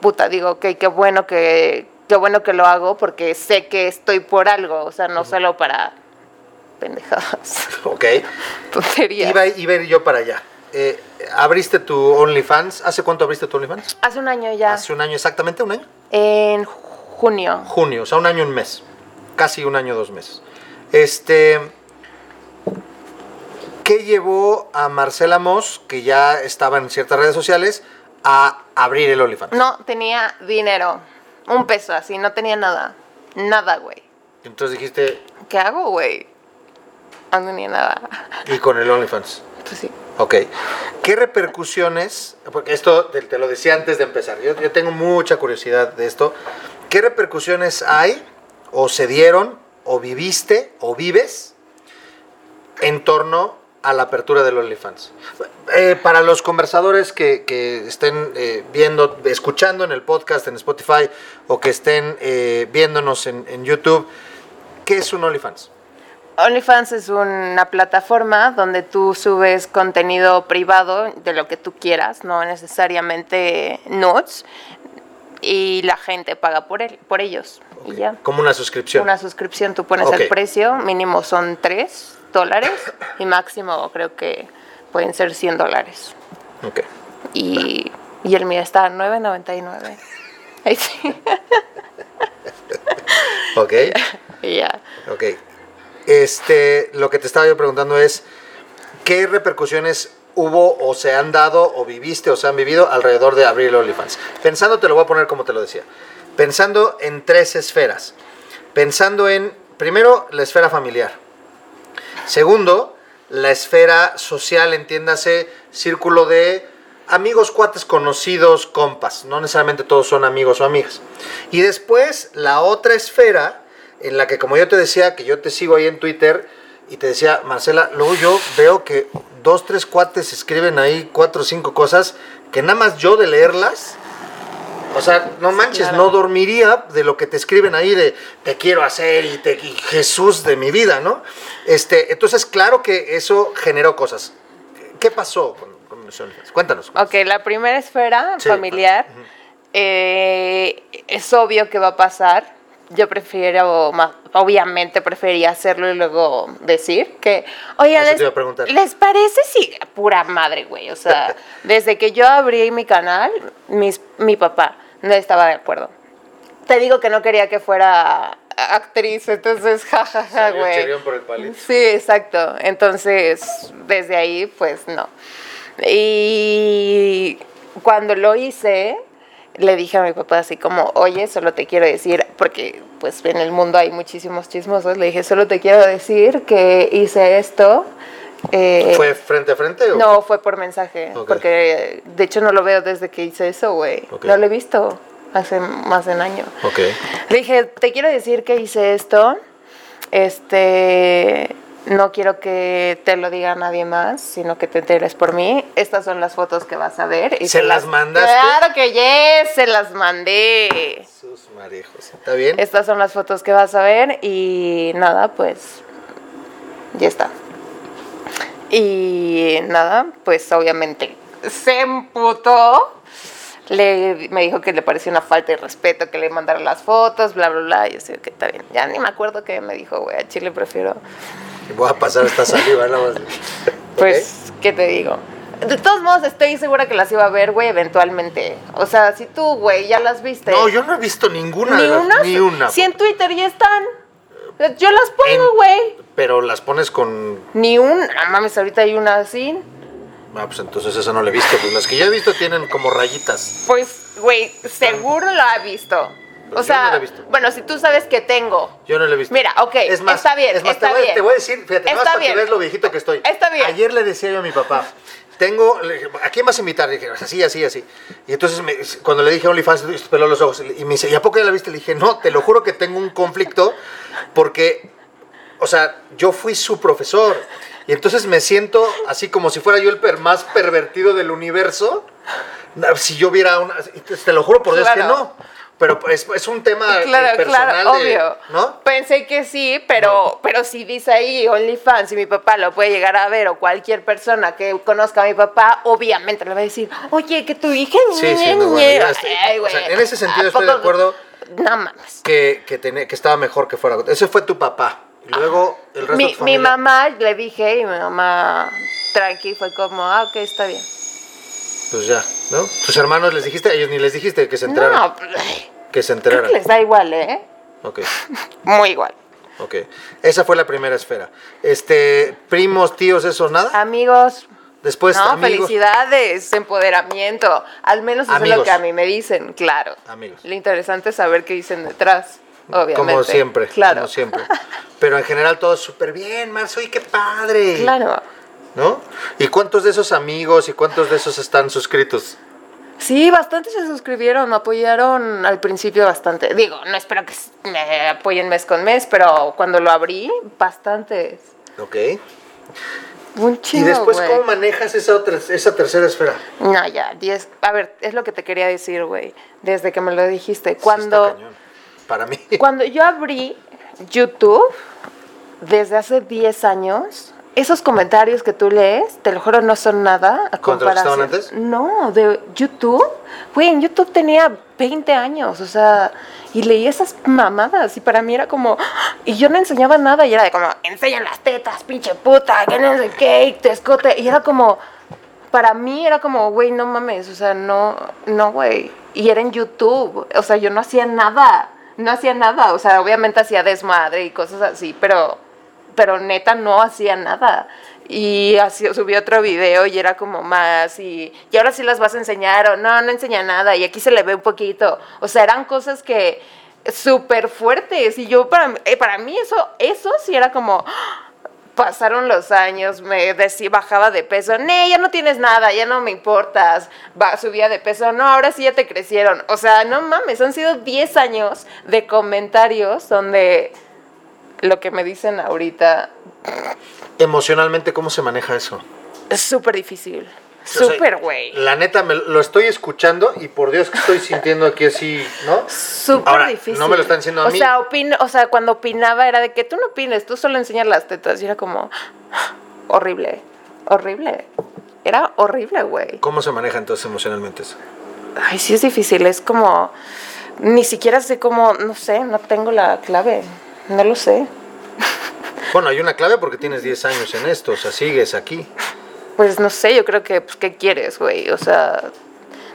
puta digo, ok, qué bueno que qué bueno que lo hago porque sé que estoy por algo, o sea, no solo para pendejadas. Ok. Tonterías. Iba, iba a ir yo para allá. Eh, ¿Abriste tu OnlyFans? ¿Hace cuánto abriste tu OnlyFans? Hace un año ya. ¿Hace un año exactamente? ¿Un año? En junio. Junio, o sea, un año, un mes. Casi un año, dos meses. Este. ¿Qué llevó a Marcela Moss, que ya estaba en ciertas redes sociales, a abrir el OnlyFans? No tenía dinero. Un peso así, no tenía nada. Nada, güey. Entonces dijiste. ¿Qué hago, güey? Tenía nada. ¿Y con el OnlyFans? Pues sí. Ok. ¿Qué repercusiones? Porque esto te, lo decía antes de empezar. Yo, yo, tengo mucha curiosidad de esto. ¿Qué repercusiones hay, o se dieron, o viviste, o vives en torno a la apertura del OnlyFans? Eh, para los conversadores que, que estén eh, viendo, escuchando en el podcast, en Spotify, o que estén eh, viéndonos en, en YouTube, ¿qué es un OnlyFans? OnlyFans es una plataforma donde tú subes contenido privado de lo que tú quieras, no necesariamente nudes, y la gente paga por, él, por ellos. Y ya. Como una suscripción. Una suscripción, tú pones el precio, mínimo son 3 dólares y máximo creo que pueden ser 100 dólares. Ok. Y, y el mío está a 9.99. Ahí sí. ok. ya. Ok. Este, lo que te estaba yo preguntando es, ¿qué repercusiones hubo o se han dado o viviste o se han vivido alrededor de abrir el OnlyFans? Pensando, te lo voy a poner como te lo decía, pensando en tres esferas. Pensando en, primero, la esfera familiar. Segundo, la esfera social, entiéndase, círculo de amigos, cuates, conocidos, compas. No necesariamente todos son amigos o amigas. Y después, la otra esfera en la que como yo te decía, que yo te sigo ahí en Twitter y te decía, Marcela, luego yo veo que dos, tres cuates escriben ahí cuatro o cinco cosas que nada más yo de leerlas, o sea, no manches, no dormiría de lo que te escriben ahí de te quiero hacer y, te, Jesús de mi vida, ¿no? Este, entonces, claro que eso generó cosas. ¿Qué pasó con, con Cuéntanos. Ok, la primera esfera familiar, eh, es obvio que va a pasar yo prefiero, obviamente prefería hacerlo y luego decir que, oye, les, parece si pura madre, güey? O sea, desde que yo abrí mi canal, mis, mi papá no estaba de acuerdo. Te digo que no quería que fuera actriz, entonces, jajaja, güey. Sí, exacto. Entonces, desde ahí, pues no. Y cuando lo hice, le dije a mi papá así como, oye, solo te quiero decir, porque pues en el mundo hay muchísimos chismosos, le dije, solo te quiero decir que hice esto, Eh, ¿Fue frente a frente? O? No, fue por mensaje. Porque de hecho no lo veo desde que hice eso, güey. No lo he visto hace más de un año. Le dije, te quiero decir que hice esto. Este. No quiero que te lo diga nadie más, sino que te enteres por mí. Estas son las fotos que vas a ver. ¿Se las mandaste? Claro que yes, se las mandé. Sus marejos. ¿Está bien? Estas son las fotos que vas a ver y nada, pues ya está. Y nada, pues obviamente se emputó. Le, me dijo que le parecía una falta de respeto que le mandara las fotos, bla, bla, bla. Y yo sé que está bien. Ya ni me acuerdo qué me dijo, güey. A Chile prefiero. Voy a pasar esta saliva nada más. Pues, ¿qué te digo? De todos modos, estoy segura que las iba a ver, güey, eventualmente. O sea, si tú, güey, ya las viste. No, yo no he visto ninguna. Ni de las- una. Ni una. Si en Twitter ya están. Yo las pongo, güey. Pero las pones con. Ni una. No mames, ahorita hay una así. Ah, pues entonces esa no la he visto. Pues las que yo he visto tienen como rayitas. Pues, güey, seguro lo ha visto. O yo sea, no la he visto. bueno, si tú sabes que tengo. Yo no la he visto. Mira, ok, Es más, está bien, es más, está te, voy, a- bien. te voy a decir, fíjate, Está más para bien. que veas lo viejito que estoy. Está bien. Ayer le decía yo a mi papá, tengo, ¿a quién vas a invitar? Le dije, así, así, así. Y entonces me- cuando le dije OnlyFans, se peló los ojos. Y me dice, ¿y a poco ya la viste? Le dije, no, te lo juro que tengo un conflicto porque, o sea, yo fui su profesor. Y entonces me siento así como si fuera yo el per- más pervertido del universo. Si yo viera una... Te lo juro por Dios que no. Pero es, es un tema Claro, personal claro, de- obvio. ¿no? Pensé que sí, pero, pero si dice ahí OnlyFans y mi papá lo puede llegar a ver o cualquier persona que conozca a mi papá, obviamente le va a decir, oye, que tu hija... Sí, sí, no, bueno, ya estoy- Ay, o sea, güey, en ese sentido ¿a estoy de acuerdo. No mames. que, que, tenía- que estaba mejor que fuera. Ese fue tu papá. Y luego el resto de Mi, mi mamá le dije y mi mamá tranqui fue como, ah, ok, está bien. Pues ya, ¿no? Tus hermanos les dijiste, a ellos ni les dijiste que se enteraran. No, pues, que se creo enteraran. que les da igual, ¿eh? Ok, Muy igual. ok. Esa fue la primera esfera. Este, primos, tíos, esos, nada. Amigos, Después, no, amigos. felicidades, empoderamiento. Al menos eso es lo que a mí me dicen, claro. Amigos. Lo interesante es saber qué dicen detrás, obviamente. Como siempre, Claro. como siempre. Pero en general todo súper bien, Marzo, y qué padre. Claro. ¿No? ¿Y cuántos de esos amigos y cuántos de esos están suscritos? Sí, bastantes se suscribieron, me apoyaron al principio bastante. Digo, no espero que me apoyen mes con mes, pero cuando lo abrí, bastantes. Ok. Un ¿Y chingo, después cómo manejas esa, otra, esa tercera esfera? No, ya, 10. A ver, es lo que te quería decir, güey. Desde que me lo dijiste. Sí, está Cuando, cañón. Para mí. cuando yo abrí YouTube, desde hace 10 años, esos comentarios que tú lees, te lo juro, no son nada a ¿Contra los que estaban comparación. antes? No, de YouTube. Güey, en YouTube tenía 20 años, o sea, y leí esas mamadas y para mí era como, y yo no enseñaba nada y era de como, enseñan las tetas, pinche puta, que no sé qué, y te escote, y era como, para mí era como, güey, no mames, o sea, no, no, güey. Y era en YouTube, o sea, yo no hacía nada, no hacía nada, o sea, obviamente hacía desmadre y cosas así, pero, pero neta no hacía nada. Y así, subí otro video y era como más, y, y ahora sí las vas a enseñar, o no, no enseña nada, y aquí se le ve un poquito. O sea, eran cosas que súper fuertes, y yo, para, eh, para mí eso, eso sí era como, pasaron los años, me decía, bajaba de peso, no, ya no tienes nada, ya no me importas, Va, subía de peso, no, ahora sí ya te crecieron. O sea, no mames, han sido 10 años de comentarios donde lo que me dicen ahorita Emocionalmente, ¿cómo se maneja eso? es súper difícil. O sea, Súper, güey. La neta, me, lo estoy escuchando y por Dios que estoy sintiendo aquí así, ¿no? Súper difícil. no me lo están diciendo a o mí. Sea, opin- o sea, cuando opinaba era de que tú no opines, tú solo enseñas las tetas. Y era como horrible, horrible. Era horrible, güey. ¿Cómo se maneja entonces emocionalmente eso? Ay, sí es difícil, es como, ni siquiera sé cómo, no sé, no tengo la clave, no lo sé. Bueno, hay una clave porque tienes 10 años en esto, o sea, sigues aquí. Pues no sé, yo creo que, pues, ¿qué quieres, güey? O sea,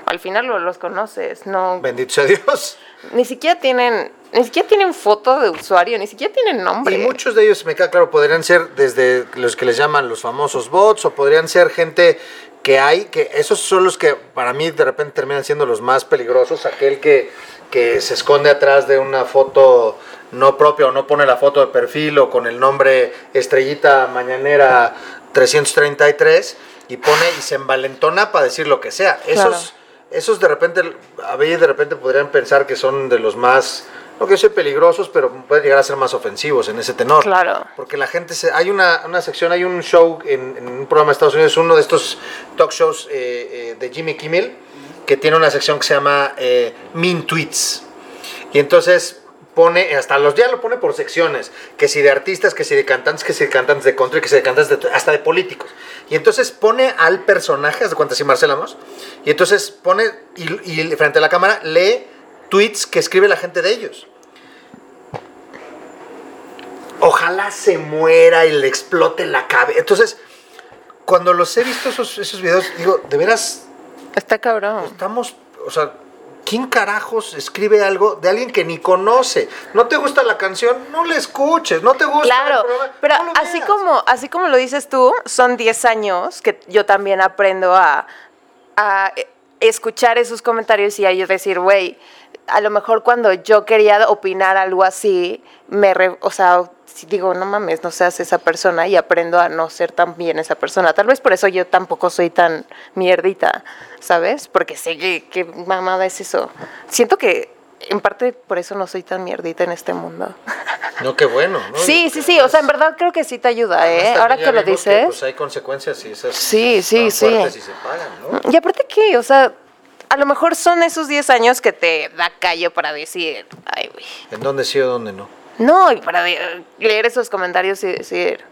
al final lo- los conoces, no, Bendito sea Dios. ni siquiera tienen, ni siquiera tienen foto de usuario, ni siquiera tienen nombre. Y muchos de ellos, me queda claro, podrían ser desde los que les llaman los famosos bots o podrían ser gente que hay, que esos son los que para mí de repente terminan siendo los más peligrosos, aquel que, que se esconde atrás de una foto no propia o no pone la foto de perfil o con el nombre estrellita mañanera 333 y pone y se envalentona para decir lo que sea. Claro. Esos, esos de repente, a veces de repente podrían pensar que son de los más, no que soy peligrosos, pero pueden llegar a ser más ofensivos en ese tenor. Claro. Porque la gente, se, hay una, una sección, hay un show en, en un programa de Estados Unidos, uno de estos talk shows eh, eh, de Jimmy Kimmel, que tiene una sección que se llama eh, Mean Tweets. Y entonces pone, hasta los ya lo pone por secciones, que si de artistas, que si de cantantes, que si de cantantes de country, que si de cantantes de, hasta de políticos. Y entonces pone al personaje, ¿de cuántas y Marcela Mos? Y entonces pone, y, y frente a la cámara lee tweets que escribe la gente de ellos. Ojalá se muera y le explote la cabeza. Entonces, cuando los he visto esos, esos videos, digo, de veras, Está cabrón. estamos, o sea, ¿quién carajos escribe algo de alguien que ni conoce? ¿No te gusta la canción? No la escuches, ¿no te gusta el Claro, programa? pero No así veas. como, así como lo dices tú, son 10 años que yo también aprendo a, a escuchar esos comentarios y a yo decir, güey, a lo mejor cuando yo quería opinar algo así, me, re- o sea, digo, no mames, no seas esa persona y aprendo a no ser tan bien esa persona. Tal vez por eso yo tampoco soy tan mierdita, ¿sabes? Porque sé que, que mamada es eso. Siento que en parte por eso no soy tan mierdita en este mundo. No, qué bueno. ¿no? Sí, sí, sí, o sea, en verdad creo que sí te ayuda, ¿eh? Ahora que lo dices. pues hay consecuencias y esas Sí, sí, sí. y se pagan, ¿no? Y aparte que, o sea, a lo mejor son esos 10 años que te da callo para decir, ay, güey. ¿En dónde sí o dónde no? No, y para leer esos comentarios y decir,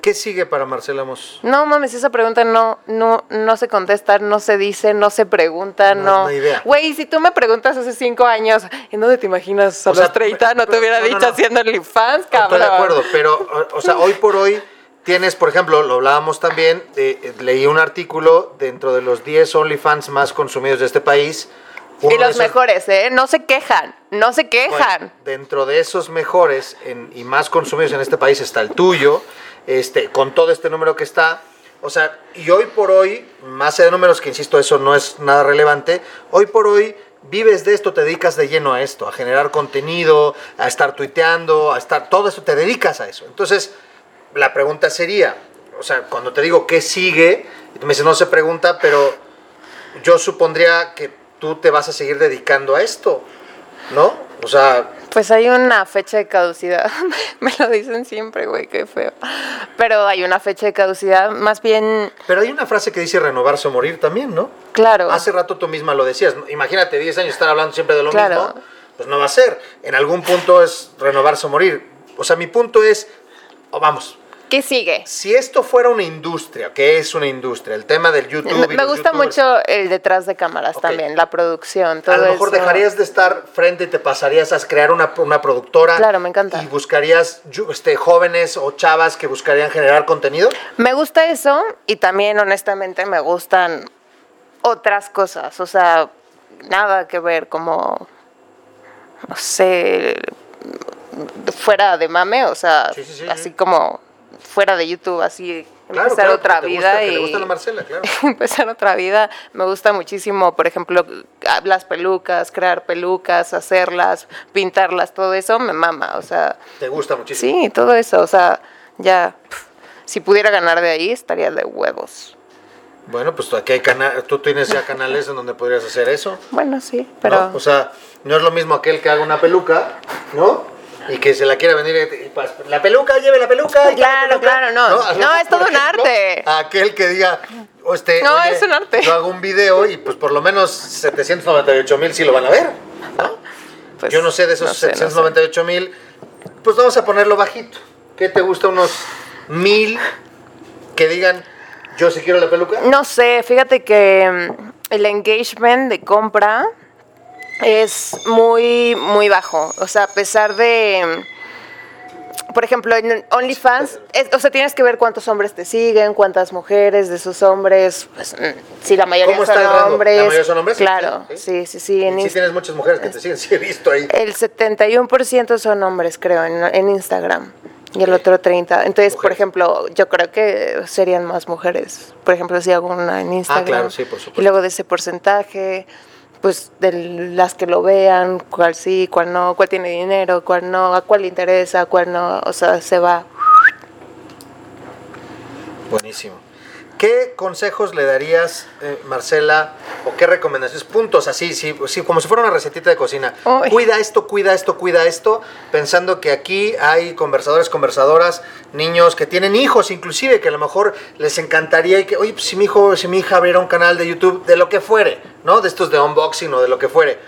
¿Qué sigue para Marcela Mos? no mames, esa pregunta no, no, no se contesta, no se dice, no se pregunta, No, no. no. Güey, si tú me preguntas hace 5 años, ¿en dónde te imaginas a O sea, los 30? No te hubiera no, no, dicho no. haciendo OnlyFans, No, cabrón. Estoy de acuerdo, pero, o, o sea, hoy por hoy tienes, por ejemplo, lo hablábamos también, eh, eh, leí un artículo dentro de los 10 OnlyFans más consumidos de este país. Y los esos- mejores, ¿eh? No se quejan, no se quejan. Bueno, dentro de esos mejores en- y más consumidos en este país está el tuyo, este, con todo este número que está. O sea, y hoy por hoy, más allá de números que insisto, eso no es nada relevante, hoy por hoy vives de esto, te dedicas de lleno a esto, a generar contenido, a estar tuiteando, a estar, todo eso, te dedicas a eso. Entonces, la pregunta sería, o sea, cuando te digo qué sigue, y tú me dices, no se pregunta, pero yo supondría que tú te vas a seguir dedicando a esto, ¿no? O sea, Pues hay una fecha de caducidad. Me lo dicen siempre, güey, qué feo. Pero hay una fecha de caducidad, más bien, pero hay una frase que dice renovarse o morir también, ¿no? claro. Hace rato tú misma lo decías. Imagínate 10 años estar hablando siempre de lo Claro. mismo, pues no va a ser. En algún punto es renovarse o morir. O sea, mi punto es, vamos, ¿Qué sigue? si esto fuera una industria, que es una industria, el tema del YouTube. Me, y me gusta youtubers, mucho el detrás de cámaras también, la producción, todo A lo mejor eso. dejarías de estar frente y te pasarías a crear una, una productora. Claro, me encanta. Y buscarías este, jóvenes o chavas que buscarían generar contenido. Me gusta eso y también, honestamente, me gustan otras cosas. O sea, nada que ver como, no sé, fuera de mame, o sea, Sí, sí, sí, así sí. como fuera de YouTube, así Claro, empezar claro, otra que te vida gusta- que y le gusta la Marcela, claro. empezar otra vida. Me gusta muchísimo, por ejemplo, las pelucas, crear pelucas, hacerlas, pintarlas, todo eso me mama, o sea, Te gusta muchísimo. sí, todo eso, o sea, ya si pudiera ganar de ahí estaría de huevos. Bueno, pues aquí hay canales, tú tienes ya canales en donde podrías hacer eso. Bueno, sí, ¿no? pero O sea, no es lo mismo aquel que haga una peluca, ¿no? Y que se la quiera venir y, pues, la peluca, lleve la peluca. Claro, la peluca", claro, no. No, es Por todo un arte. Aquel que diga, o este, No, "Oye, es un arte". Yo hago un video y pues por lo menos 798 mil sí lo van a ver, ¿no? pues, yo no sé de esos no sé, no sé. 798 mil, pues vamos a ponerlo bajito. ¿Qué te gusta? Unos mil que digan, yo sí quiero la peluca. No sé, fíjate que mm, el engagement de compra es muy, muy bajo. O sea, a pesar de, por ejemplo, en OnlyFans, es- o sea, tienes que ver cuántos hombres te siguen, cuántas mujeres de esos hombres, pues, mm, si la mayoría ¿Cómo son está el rango? ¿La hombres. mayoría son hombres? Claro, Sí, sí, sí, sí. en sí tienes muchas mujeres que te siguen, sí he visto ahí. el 71% son hombres, creo, en, en Instagram. Y el otro 30. Entonces, por ejemplo, yo creo que serían más mujeres. Por ejemplo, si hago una en Instagram. Ah, claro, sí, por supuesto. Y luego de ese porcentaje, pues de las que lo vean, cuál sí, cuál no, cuál tiene dinero, cuál no, a cuál le interesa, cuál no. O sea, se va. Buenísimo. ¿Qué consejos le darías, eh, Marcela, o qué recomendaciones? Puntos así, sí, sí, como si fuera una recetita de cocina. Cuida esto, cuida esto, cuida esto, pensando que aquí hay conversadores, conversadoras, niños que tienen hijos, inclusive, que a lo mejor les encantaría y que, oye, pues, si mi hijo, si mi hija abriera un canal de YouTube, de lo que fuere, ¿no? De estos de unboxing o de lo que fuere.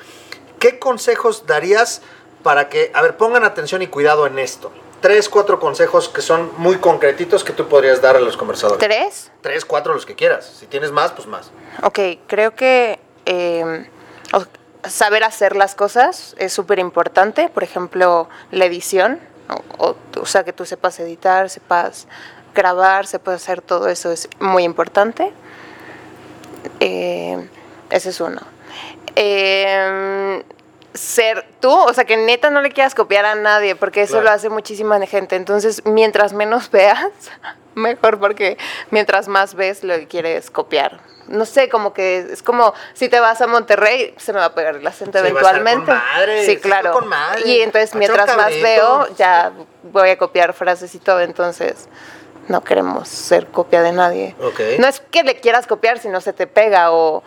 ¿Qué consejos darías para que, a ver, pongan atención y cuidado en esto? Tres, cuatro consejos que son muy concretitos que tú podrías dar a los conversadores. ¿Tres? Tres, cuatro, los que quieras. Si tienes más, pues más. Ok, creo que eh, o- saber hacer las cosas es súper importante. Por ejemplo, la edición. O, o, o sea, que tú sepas editar, sepas grabar, sepas hacer todo eso es muy importante. Eh, ese es uno. Eh, ser tú, o sea, que neta no le quieras copiar a nadie, porque eso Claro. lo hace muchísima gente. Entonces, mientras menos veas, mejor, porque mientras más ves, lo que quieres copiar. No sé, como que es como si te vas a Monterrey, se me va a pegar el acento Sí, va a estar eventualmente. con madre, sí, claro. con madre. Y entonces, mientras más veo, ya voy a copiar frases y todo. Entonces, no queremos ser copia de nadie. No es que le quieras copiar, sino se te pega o.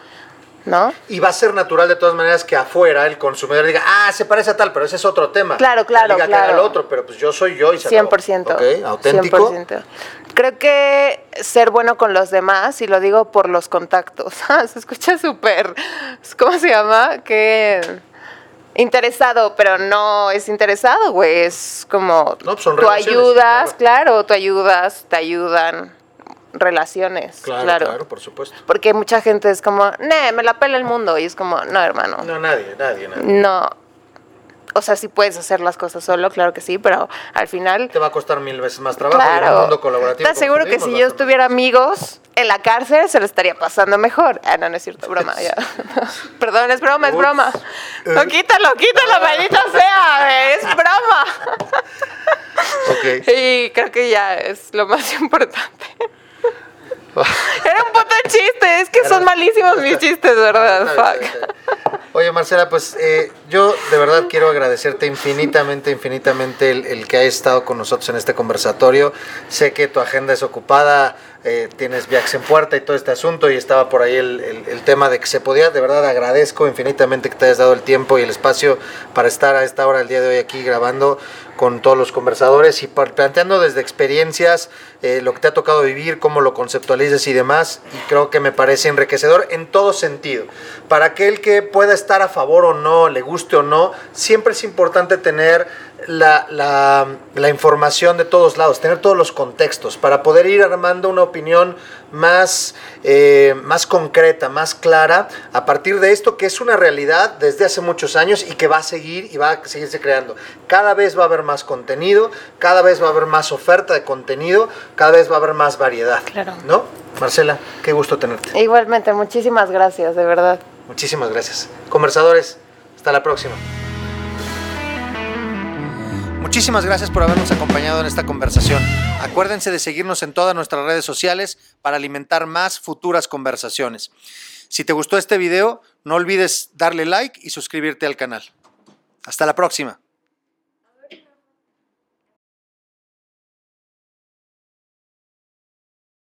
¿No? Y va a ser natural de todas maneras que afuera el consumidor diga, ah, se parece a tal, pero ese es otro tema. Claro, claro, Diga que haga claro. el otro, pero pues yo soy yo y se acabó. 100%. Ok, auténtico. 100%. Creo que ser bueno con los demás, y lo digo por los contactos, Ah, se escucha súper, ¿cómo se llama? Que interesado, pero no es interesado, güey, es como No, pues tú ayudas, claro. tú ayudas, te ayudan, relaciones, Claro, claro. claro, por supuesto. Porque mucha gente es como, nee, me la pela el mundo, y es como, no, hermano, No, nadie, nadie, nadie. no. O sea, sí puedes hacer las cosas solo, claro que sí, pero al final Te va a costar mil veces más trabajo y en un Claro. mundo colaborativo. ¿Estás como seguro que si yo estuviera amigos en la cárcel se lo estaría pasando mejor? Ah, no, no es cierto, broma, ya. Perdón, es broma, es Ups. broma. No, quítalo, quítalo, maldita sea, güey, es broma. Ok. Y creo que ya es lo más importante. Era un puto chiste, es que son malísimos mis chistes, ¿verdad? Fuck. Oye, Marcela, pues eh, yo de verdad quiero agradecerte infinitamente, infinitamente el, el que hayas estado con nosotros en este conversatorio. Sé que tu agenda es ocupada, eh, tienes viajes en puerta y todo este asunto y estaba por ahí el, tema de que se podía. De verdad agradezco infinitamente que te hayas dado el tiempo y el espacio para estar a esta hora el día de hoy aquí grabando con todos los conversadores y planteando desde experiencias eh, lo que te ha tocado vivir, cómo lo conceptualizas y demás. Y creo que me parece enriquecedor en todo sentido. Para aquel que pueda estar a favor o no, le guste o no, siempre es importante tener la, la- la información de todos lados, tener todos los contextos para poder ir armando una opinión más, eh, más concreta, más clara a partir de esto que es una realidad desde hace muchos años y que va a seguir y va a seguirse creando. Cada vez va a haber más contenido, cada vez va a haber más oferta de contenido, cada vez va a haber más variedad. Claro. ¿No? Marcela, qué gusto tenerte. Igualmente, muchísimas gracias, de verdad. Muchísimas gracias. Conversadores, hasta la próxima. Muchísimas gracias por habernos acompañado en esta conversación. Acuérdense de seguirnos en todas nuestras redes sociales para alimentar más futuras conversaciones. Si te gustó este video, no olvides darle like y suscribirte al canal. Hasta la próxima.